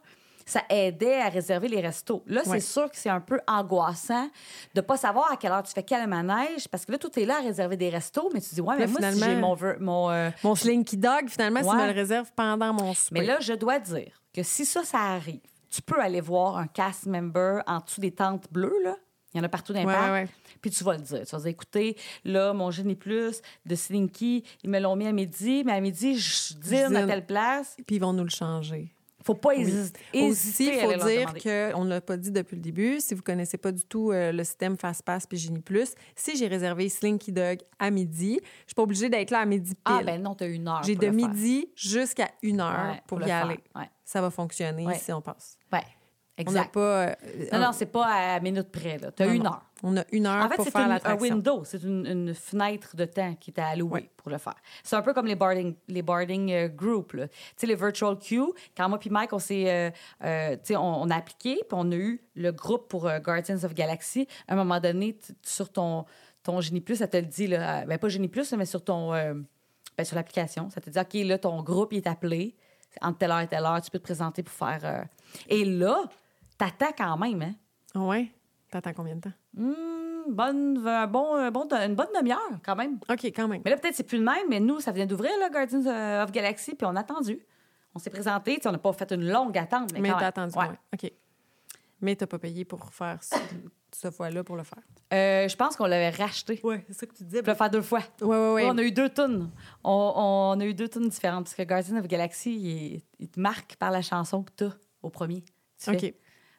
Ça aidait à réserver les restos. Là, Ouais. c'est sûr que c'est un peu angoissant de pas savoir à quelle heure tu fais quel manège, parce que là, tout est là à réserver des restos, mais tu dis, ouais, mais Là, moi, si j'ai mon... mon euh, Mon Slinky Dog, finalement, si tu Ouais. me le réserves pendant mon souper. mais là, je dois dire que si ça, ça arrive, tu peux aller voir un cast member en dessous des tentes bleues, là. Il y en a partout dans les Ouais, parcs. ouais, ouais. Puis tu vas le dire. Tu vas dire, écoutez, là, mon Génie Plus de Slinky, ils me l'ont mis à midi, mais à midi, je dîne à telle place. Puis ils vont nous le changer. Faut pas hésiter. Aussi, hésiter il faut dire qu'on ne l'a pas dit depuis le début, si vous connaissez pas du tout euh, le système FastPass puis Genie Plus, si j'ai réservé Slinky Dog à midi, je suis pas obligée d'être là à midi pile. Ah, ben non, t'as une heure. j'ai de midi jusqu'à une heure Ouais, pour, y faire. aller. Ouais. Ça va fonctionner Ouais. si on passe. Ouais, On n'a exact. pas. euh, Non, non, c'est pas à minute près. T'as non, une heure. On a une heure En fait, pour c'est faire une- un window, c'est une, une fenêtre de temps qui est allouée pour le faire. C'est un peu comme les boarding, les boarding euh, group. Tu sais, les virtual queue, quand moi puis Mike, on s'est, euh, euh, tu sais, on, on a appliqué, puis on a eu le groupe pour Guardians of Galaxy. À un moment donné, sur ton, ton Génie Plus, ça te le dit, là, ben pas Génie Plus, mais sur ton, ben, sur l'application, ça te dit, OK, là, ton groupe, il est appelé, entre telle heure et telle heure, tu peux te présenter pour faire... Et là, t'attends quand même, hein? Ouais? T'attends combien de temps? Hmm, bonne, un bon, un bon, une bonne demi-heure, quand même. OK, quand même. Mais là, peut-être c'est plus le même, mais nous, ça vient d'ouvrir, là, Guardians euh, of Galaxy, puis on a attendu. On s'est présenté, on n'a pas fait une longue attente, mais, Mais quand t'as attendu, Ouais. ouais. OK. Mais t'as pas payé pour faire ce, fois-là pour le faire. Euh, je pense qu'on l'avait racheté. Oui, c'est ça que tu disais. Pour le faire deux fois. Oui, oui, oui. On a eu deux tunes. On, on a eu deux tunes différentes, parce que Guardians of Galaxy, il, il te marque par la chanson que tu as au premier. Tu OK. fais.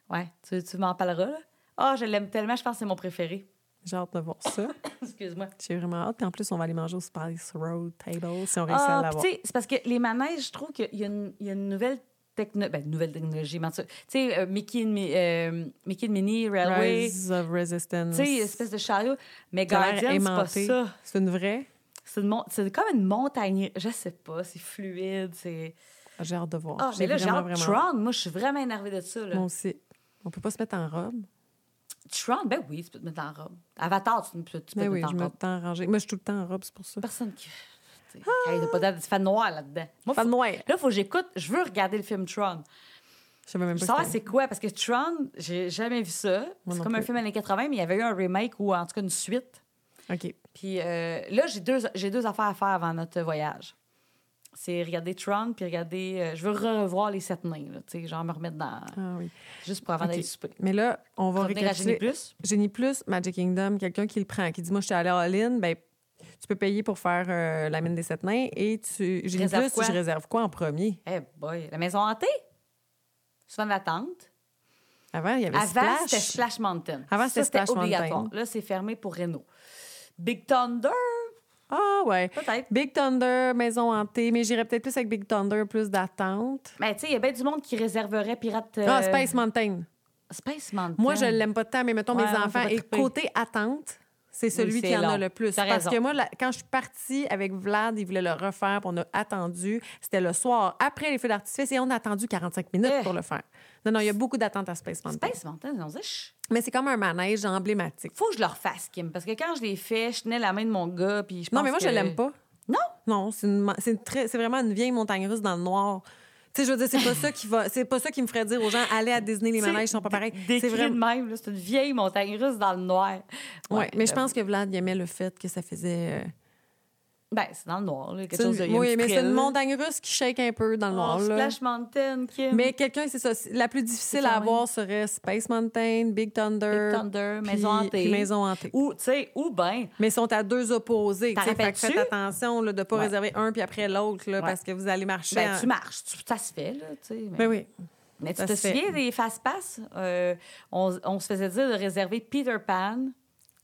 Ouais, tu, tu m'en parleras, là. Ah, je l'aime tellement, je pense que c'est mon préféré. J'ai hâte de voir ça. Excuse-moi. J'ai vraiment hâte. Puis en plus, on va aller manger au Spice Road Table si on réussit à Ah, l'avoir. puis tu sais, c'est parce que les manèges, je trouve qu'il y, a une- il y a une nouvelle techno... ben, nouvelle technologie. Tu sais, euh, Mickey, and euh, Mickey and Minnie, Railway, Rise of Resistance. tu sais, espèce de chariot. Mais Guardian, c'est pas ça. C'est une vraie? C'est mon- comme une montagne. Je sais pas, c'est fluide, c'est... Ah, J'ai hâte de voir. Ah, mais là, j'ai. Tron, moi, je suis vraiment énervée de ça, là. Moi aussi. On peut pas se mettre en robe? Tron, ben oui, tu peux te mettre en robe. Avatar, tu peux, tu peux Mais te oui, mettre je en robe. en rangée. Moi, je suis tout le temps en robe, c'est pour ça. Personne qui... sais, hey, t'as pas ça fait noir là-dedans. Moi, de faut- noir. Là, il faut que j'écoute. Je veux regarder le film Tron. Je savais même Je pas savoir c'est quoi, parce que Tron, j'ai jamais vu ça. C'est comme un film années 80, mais il y avait eu un remake ou en tout cas une suite. OK. Puis euh, là, j'ai deux, j'ai deux affaires à faire avant notre voyage. C'est regarder Tron, puis regarder. euh, je veux revoir les sept nains, là, tu sais, genre me remettre dans. Ah oui. Juste pour avant OK. d'aller souper. Mais là, on va à Génie récapituler. Plus? Génie Plus, Magic Kingdom, quelqu'un qui le prend, qui dit Moi, je suis allée à All-In, ben, tu peux payer pour faire euh, la mine des sept nains et tu. Génie Plus, quoi? je réserve quoi en premier? Eh boy, la maison hantée? Souvent l'attente. Avant, il y avait Avant, Splash. c'était Splash Mountain. Avant, c'était Splash. Mountain. Là, c'est fermé pour Renault. Big Thunder, Ah, ouais. peut-être. Big Thunder, maison hantée, mais j'irais peut-être plus avec Big Thunder, plus d'attente. Mais tu sais, il y a bien du monde qui réserverait Pirate. euh, Ah, Space Mountain. Space Mountain. Moi, je l'aime pas tant, mais mettons, Ouais, mes enfants, pas et triper. côté attente, c'est celui qui en a le plus. Parce raison. que moi, quand je suis partie avec Vlad, il voulait le refaire, puis on a attendu. C'était le soir, après les feux d'artifice, et on a attendu 45 minutes Eh. pour le faire. Non, non, il y a beaucoup d'attentes à Space Mountain. Space Mountain, on je- Mais c'est comme un manège emblématique. faut que je le refasse, Kim. Parce que quand je l'ai fait, je tenais la main de mon gars, puis je Non, pense mais moi, que- je l'aime pas. Non? Non, c'est une ma- c'est une très- c'est vraiment une vieille montagne russe dans le noir. Tu sais, je veux dire, c'est pas ça qui va, c'est pas ça qui me ferait dire aux gens, allez à Disney, les manèges sont pas pareils. C'est vraiment. même, c'est une vieille montagne russe dans le noir. Ouais, mais je euh, pense que Vlad il aimait le fait que ça faisait. Ben, c'est dans le noir, là, quelque chose de. oui, mais c'est une montagne russe qui shake un peu dans le noir. Oh. Splash Mountain, Kim. Mais quelqu'un, c'est ça. La plus difficile à avoir serait Space Mountain, Big Thunder. Big Thunder, puis- Maison hantée. puis Maison hantée. Ou, tu sais, ou ben, Mais ils sont à deux opposés. Fait que? Faites attention là, de ne pas Ouais. réserver un puis après l'autre là, Ouais. parce que vous allez marcher. ben, en- tu marches. Tu- ça se fait, là, tu sais. mais- Ben oui. Mais tu te souviens des fast-pass? Euh, on, on se faisait dire de réserver Peter Pan,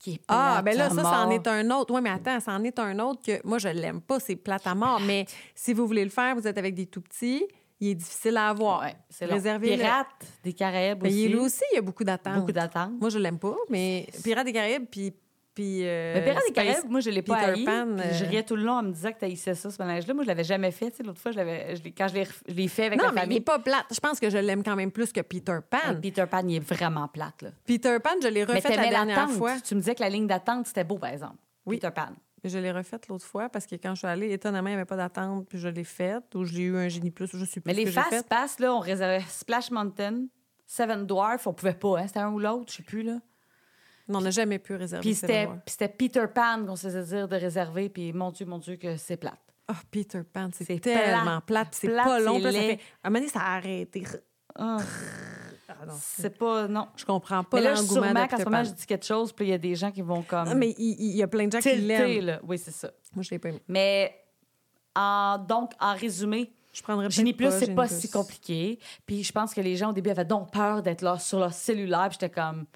qui est Ah, plate ben là, ça, ça en est un autre. Oui, mais attends, ça en est un autre que moi, je l'aime pas. C'est plate à mort. Mais si vous voulez le faire, vous êtes avec des tout petits, il est difficile à avoir. Ouais, c'est. Réservez-le. Pirates des Caraïbes Ben, aussi. il est là aussi, il y a beaucoup d'attentes. Beaucoup d'attentes. Moi, je l'aime pas, mais Pirates des Caraïbes, puis. Puis euh, Le Pirates des Caraïbes, moi, je l'ai pas Peter haï. Pan, Je euh, riais tout le long en me disant que tu haïssais ça, ce ménage-là. Moi, je l'avais jamais fait. Tu sais, L'autre fois, je je quand je l'ai, fait avec Non, la mais il famille. n'est pas plate. Je pense que je l'aime quand même plus que Peter Pan. Peter Pan, il est vraiment plate. Là. Peter Pan, je l'ai Mais refait la dernière fois. Tu me disais que la ligne d'attente, c'était beau, par exemple. Oui. Peter Pan. Je l'ai refaite l'autre fois parce que quand je suis allée, étonnamment, il n'y avait pas d'attente, puis je l'ai faite, ou j'ai eu un génie plus, ou je sais plus Mais les fait. fast-pass, là, on réservait Splash Mountain, Seven Dwarfs, on pouvait pas, hein? C'était un ou l'autre, je sais plus, là. Non, on n'a jamais pu réserver. Puis c'était, Peter Pan qu'on se faisait dire de réserver, puis mon Dieu, mon Dieu, que c'est plate. Oh, Peter Pan, c'est tellement plate. c'est pas long, ça fait... À un moment donné, ça a arrêté. Ah, non, c'est- pas, non. Je comprends pas Mais là, l'engouement de Peter moment, Pan. je dis quelque chose, puis il y a des gens qui vont comme. Ah, mais il, il y a plein de gens qui l'aiment. Oui, c'est ça. Moi, je l'ai pas aimé. Mais en, donc, en résumé, Je prendrais Génie Plus, c'est pas Plus. si compliqué. Puis je pense que les gens, au début, avaient donc peur d'être là sur leur cellulaire. Puis j'étais comme,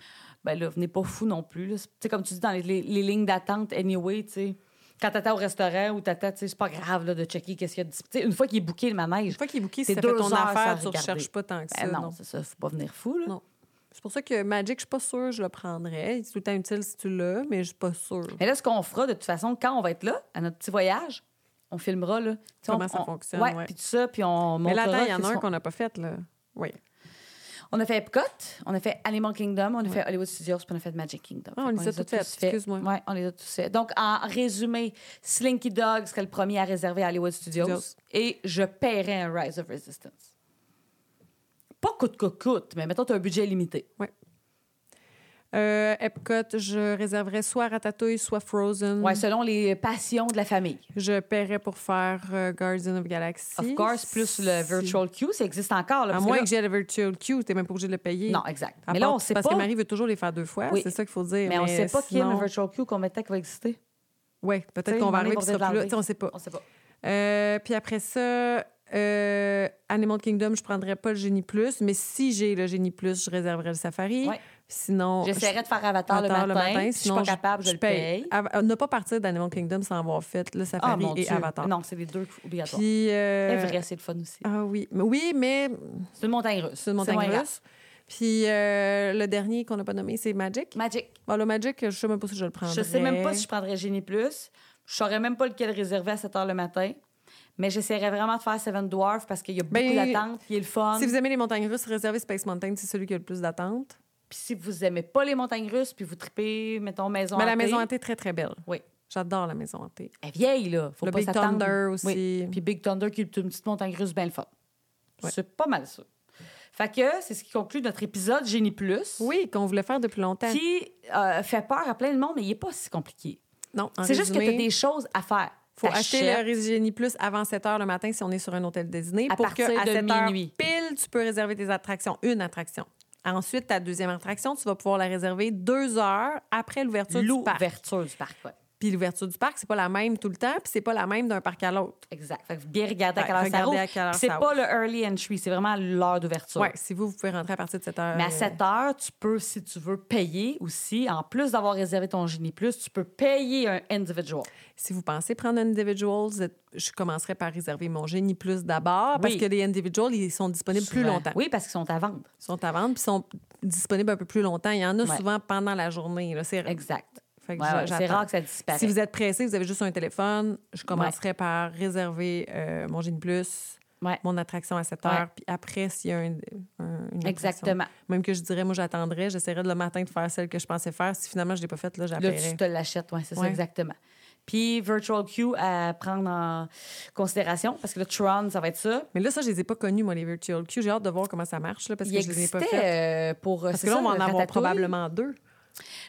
ben là, venez pas fou non plus. Tu comme tu dis, dans les, les- les lignes d'attente, anyway, tu sais. Quand t'attends au restaurant ou t'attends, tu sais, c'est pas grave là, de checker qu'est-ce qu'il y a. de- Tu sais, une fois qu'il est booké le manège, Une fois qu'il est booké, C'est si ça ton heures, ça, affaire, tu recherches pas tant que ça. ben non, non. c'est ça, faut pas venir fou, là. Non. C'est pour ça que Magic, je suis pas sûre que je le prendrais. C'est tout le temps utile si tu l'as, mais je suis pas sûre. Mais là, ce qu'on fera, de toute façon, quand on va être là, à notre petit voyage, on filmera, là. Comment on- ça on- fonctionne, Ouais, puis tout ça, puis on Mais là, attends, il y en a un qu'on- qu'on n'a pas fait, là. Oui. On a fait Epcot, on a fait Animal Kingdom, on a fait Hollywood Studios, puis on a fait Magic Kingdom. Ah, on les a tous fait. excuse-moi. Ouais, on les a tous fait. Donc, en résumé, Slinky Dog serait le premier à réserver à Hollywood Studios, Studios. et je paierais un Rise of Resistance. Pas coûte que coûte, mais mettons, tu as un budget limité. Euh, Epcot, je réserverais soit Ratatouille, soit Frozen. Ouais, selon les passions de la famille. Je paierais pour faire euh, Guardian of Galaxy. Of course, plus le Virtual Queue, ça existe encore. Là, À parce moins là- que j'ai le Virtual Queue, t'es même pas obligé de le payer. Non, exact. À mais là, on sait parce pas. que Marie veut toujours les faire deux fois, Oui. c'est ça qu'il faut dire. Mais on sait pas qui est sinon... le Virtual Queue, combien de temps qu'il va exister. Oui, peut-être qu'on va arriver qu'il sera plus là. On sait pas. On sait pas. Euh, puis après ça, euh, Animal Kingdom, je prendrais pas le Génie Plus, mais si j'ai le Génie Plus, je réserverais le Safari. Ouais. Sinon, J'essaierai de faire Avatar, Avatar le matin. Si je suis sinon pas capable, je, le paye. Euh, ne pas partir d'Animal Kingdom sans avoir fait le Ah, Safari mon et. Avatar. Non, c'est les deux obligatoires. Puis, euh, C'est vrai, c'est le fun aussi. Ah oui, mais, oui, mais C'est une montagne russe. c'est une montagne grave. russe. Puis euh, le dernier qu'on n'a pas nommé, c'est Magic. Magic. Bon, le Magic, je sais même pas si je le prendrais. Je sais même pas si je prendrais Génie Plus. Je saurais même pas lequel réserver à 7 h le matin. Mais j'essaierais vraiment de faire Seven Dwarfs parce qu'il y a beaucoup Ben, d'attentes, il est le fun. Si vous aimez les montagnes russes, réservez Space Mountain, c'est celui qui a le plus d'attente. Puis si vous aimez pas les montagnes russes, puis vous tripez, mettons, maison Mais la maison hantée est très, très belle. Oui. J'adore la maison hantée. Elle est vieille, là. Faut Le pas Big. Thunder aussi. Oui. Puis Big Thunder, qui est une petite montagne russe bien le fun. Ouais. C'est pas mal ça. Fait que c'est ce qui conclut notre épisode Génie Plus. Oui, qu'on voulait faire depuis longtemps. Qui euh, fait peur à plein de monde, mais il est pas si compliqué. Non, C'est juste que tu as des choses à faire. faut acheter le Résigénie Plus avant 7 h le matin si on est sur un hôtel désigné. À pour partir que à de 7 heures minuit. pile, tu peux réserver tes attractions. Une attraction. Ensuite, ta deuxième attraction, tu vas pouvoir la réserver deux heures après l'ouverture du parc. L'ouverture du parc, ouais. Puis l'ouverture du parc, c'est pas la même tout le temps, puis c'est pas la même d'un parc à l'autre. Exact. Fait que bien regarder à Ouais, ça à quelle heure Puis C'est ça pas le early entry, c'est vraiment l'heure d'ouverture. Ouais, si vous, vous pouvez rentrer à partir de 7 heures. Mais à euh, 7 heures, tu peux, si tu veux, payer aussi. En plus d'avoir réservé ton Génie Plus, tu peux payer un individual. Si vous pensez prendre un individual, je commencerai par réserver mon génie plus d'abord parce Oui. que les individuals, ils sont disponibles plus longtemps. Oui, parce qu'ils sont à vendre. Ils sont à vendre puis ils sont disponibles un peu plus longtemps. Il y en a Ouais. souvent pendant la journée. là. Exact. Fait que Ouais, c'est rare que ça disparaisse. Si vous êtes pressé, vous avez juste un téléphone, je commencerai par réserver euh, mon génie plus, Ouais. mon attraction à 7 Ouais. heures, puis après, s'il y a un, un- une attraction. Exactement. Même que je dirais, moi, j'attendrais, j'essaierais le matin de faire celle que je pensais faire. Si finalement, je ne l'ai pas faite, là, Là, j'appellerais. tu te l'achètes, oui, c'est ça, exactement. Puis Virtual Queue à prendre en considération, parce que le Tron, ça va être ça. Mais là, ça, je les ai pas connus, moi, les Virtual Queue. J'ai hâte de voir comment ça marche, là, parce Il que je les ai pas existait fait. euh, pour. Parce que là, on va en avoir probablement deux.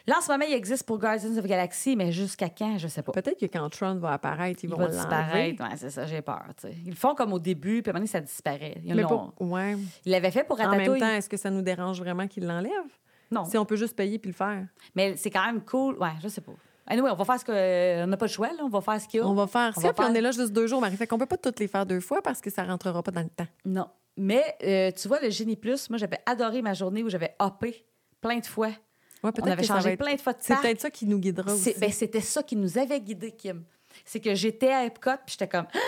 Là, en ce moment, il existe pour Guardians of the Galaxy, mais jusqu'à quand, je sais pas. Peut-être que quand Tron va apparaître, ils Il vont disparaître. Ouais, c'est ça, j'ai peur. tu sais. Ils le font comme au début, puis à un moment donné, ça disparaît. Ils Mais pas- ouais. Ils l'avaient fait pour En Ratatouille. même temps, est-ce que ça nous dérange vraiment qu'ils l'enlèvent? non. Si on peut juste payer puis le faire. Mais c'est quand même cool. Ouais, je sais pas. Anyway, on va faire ce que. On n'a pas le choix, là. On va faire ce qu'il y a. On va faire On ça, puis on est là juste deux jours, Marie. Fait qu'on peut pas toutes les faire deux fois parce que ça rentrera pas dans le temps. Non. Mais euh, tu vois, le Génie Plus, moi, j'avais adoré ma journée où j'avais hoppé plein de fois. Ouais, On avait changé être... plein de fois de C'est peut-être ça qui nous guidera aussi. Ben, C'était ça qui nous avait guidés, Kim. C'est que j'étais à Epcot, puis j'étais comme, Ah!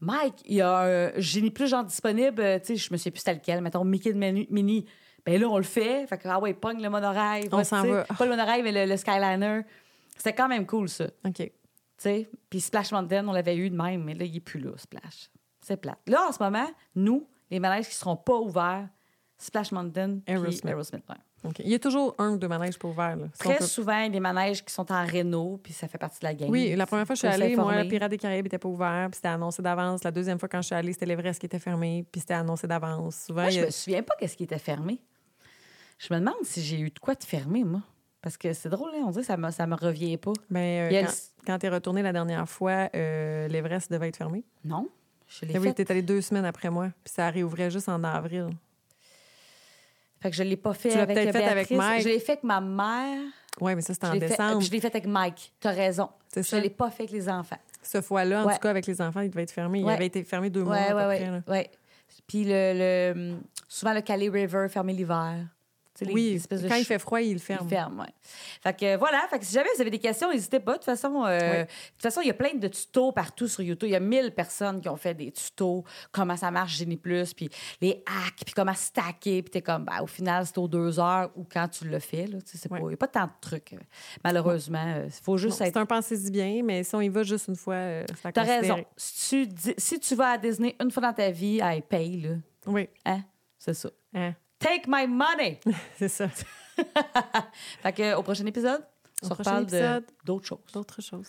Mike, il y a un Génie Plus genre disponible. euh, Tu sais, je me souviens plus c'était lequel. Mettons, Mickey de Mini. Ben là, on le fait. Fait que, ah ouais, pogne le monorail. On s'en sais. va. Pas le monorail, mais le, le Skyliner. C'était quand même cool, ça. OK. Tu sais, puis Splash Mountain, on l'avait eu de même, mais là, il n'est plus là, Splash. C'est plate. Là, en ce moment, nous, les manèges qui ne seront pas ouverts, Splash Mountain Aerosmith. Aerosmith. ouais. Il y a toujours un ou deux manèges pas ouverts. Là. Si on Très peut- souvent, il y a des manèges qui sont en réno, puis ça fait partie de la game. Oui, la première fois que je suis allée, moi, s'informer. Pirates des Caraïbes n'était pas ouvert, puis c'était annoncé d'avance. La deuxième fois, quand je suis allée, c'était l'Everest qui était fermé, puis c'était annoncé d'avance. Souvent, Moi, je a- me souviens pas qu'est-ce qui était fermé. Je me demande si j'ai eu de quoi de fermé, moi. Parce que c'est drôle, hein, on dirait que ça me, ça me revient pas. Ben, euh, quand, le- quand tu es retourné la dernière fois, euh, l'Everest devait être fermé. Non, je l'ai Ah Oui, fait. tu allé deux semaines après moi, puis ça réouvrait juste en avril. Fait que je l'ai pas fait Tu avec peut-être fait avec Béatrice. Mike? Je l'ai fait avec ma mère. Oui, mais ça, c'était en fait- décembre. je l'ai fait avec Mike. Tu as raison. C'est Je ça. l'ai pas fait avec les enfants. Ce fois-là, en Ouais. tout cas, avec les enfants, il devait être fermé. Il Ouais. avait été fermé deux mois à peu près. là. ouais. Puis le, le- souvent le Calais River fermé l'hiver. Les Oui, quand il fait froid, il le il ferme. ferme, ouais. Fait que voilà, fait que si jamais vous avez des questions, n'hésitez pas. De toute façon, euh, Oui. de toute façon, il y a plein de tutos partout sur YouTube. Il y a 1000 personnes qui ont fait des tutos, comment ça marche Génie Plus, puis les hacks, puis comment stacker, puis t'es comme, ben, au final, c'est aux deux heures ou quand tu le fais. Là, c'est pas- il n'y a pas tant de trucs. euh, Malheureusement, il faut Non, juste être C'est un pensez-y bien, mais si on y va juste une fois, euh, à T'as raison. Si tu, dis- si tu vas à Disney une fois dans ta vie, elle paye, là. Oui, Hein? C'est ça. hein, Take my money! c'est ça. fait que, au prochain épisode, on se reparle d'autres choses. D'autres choses.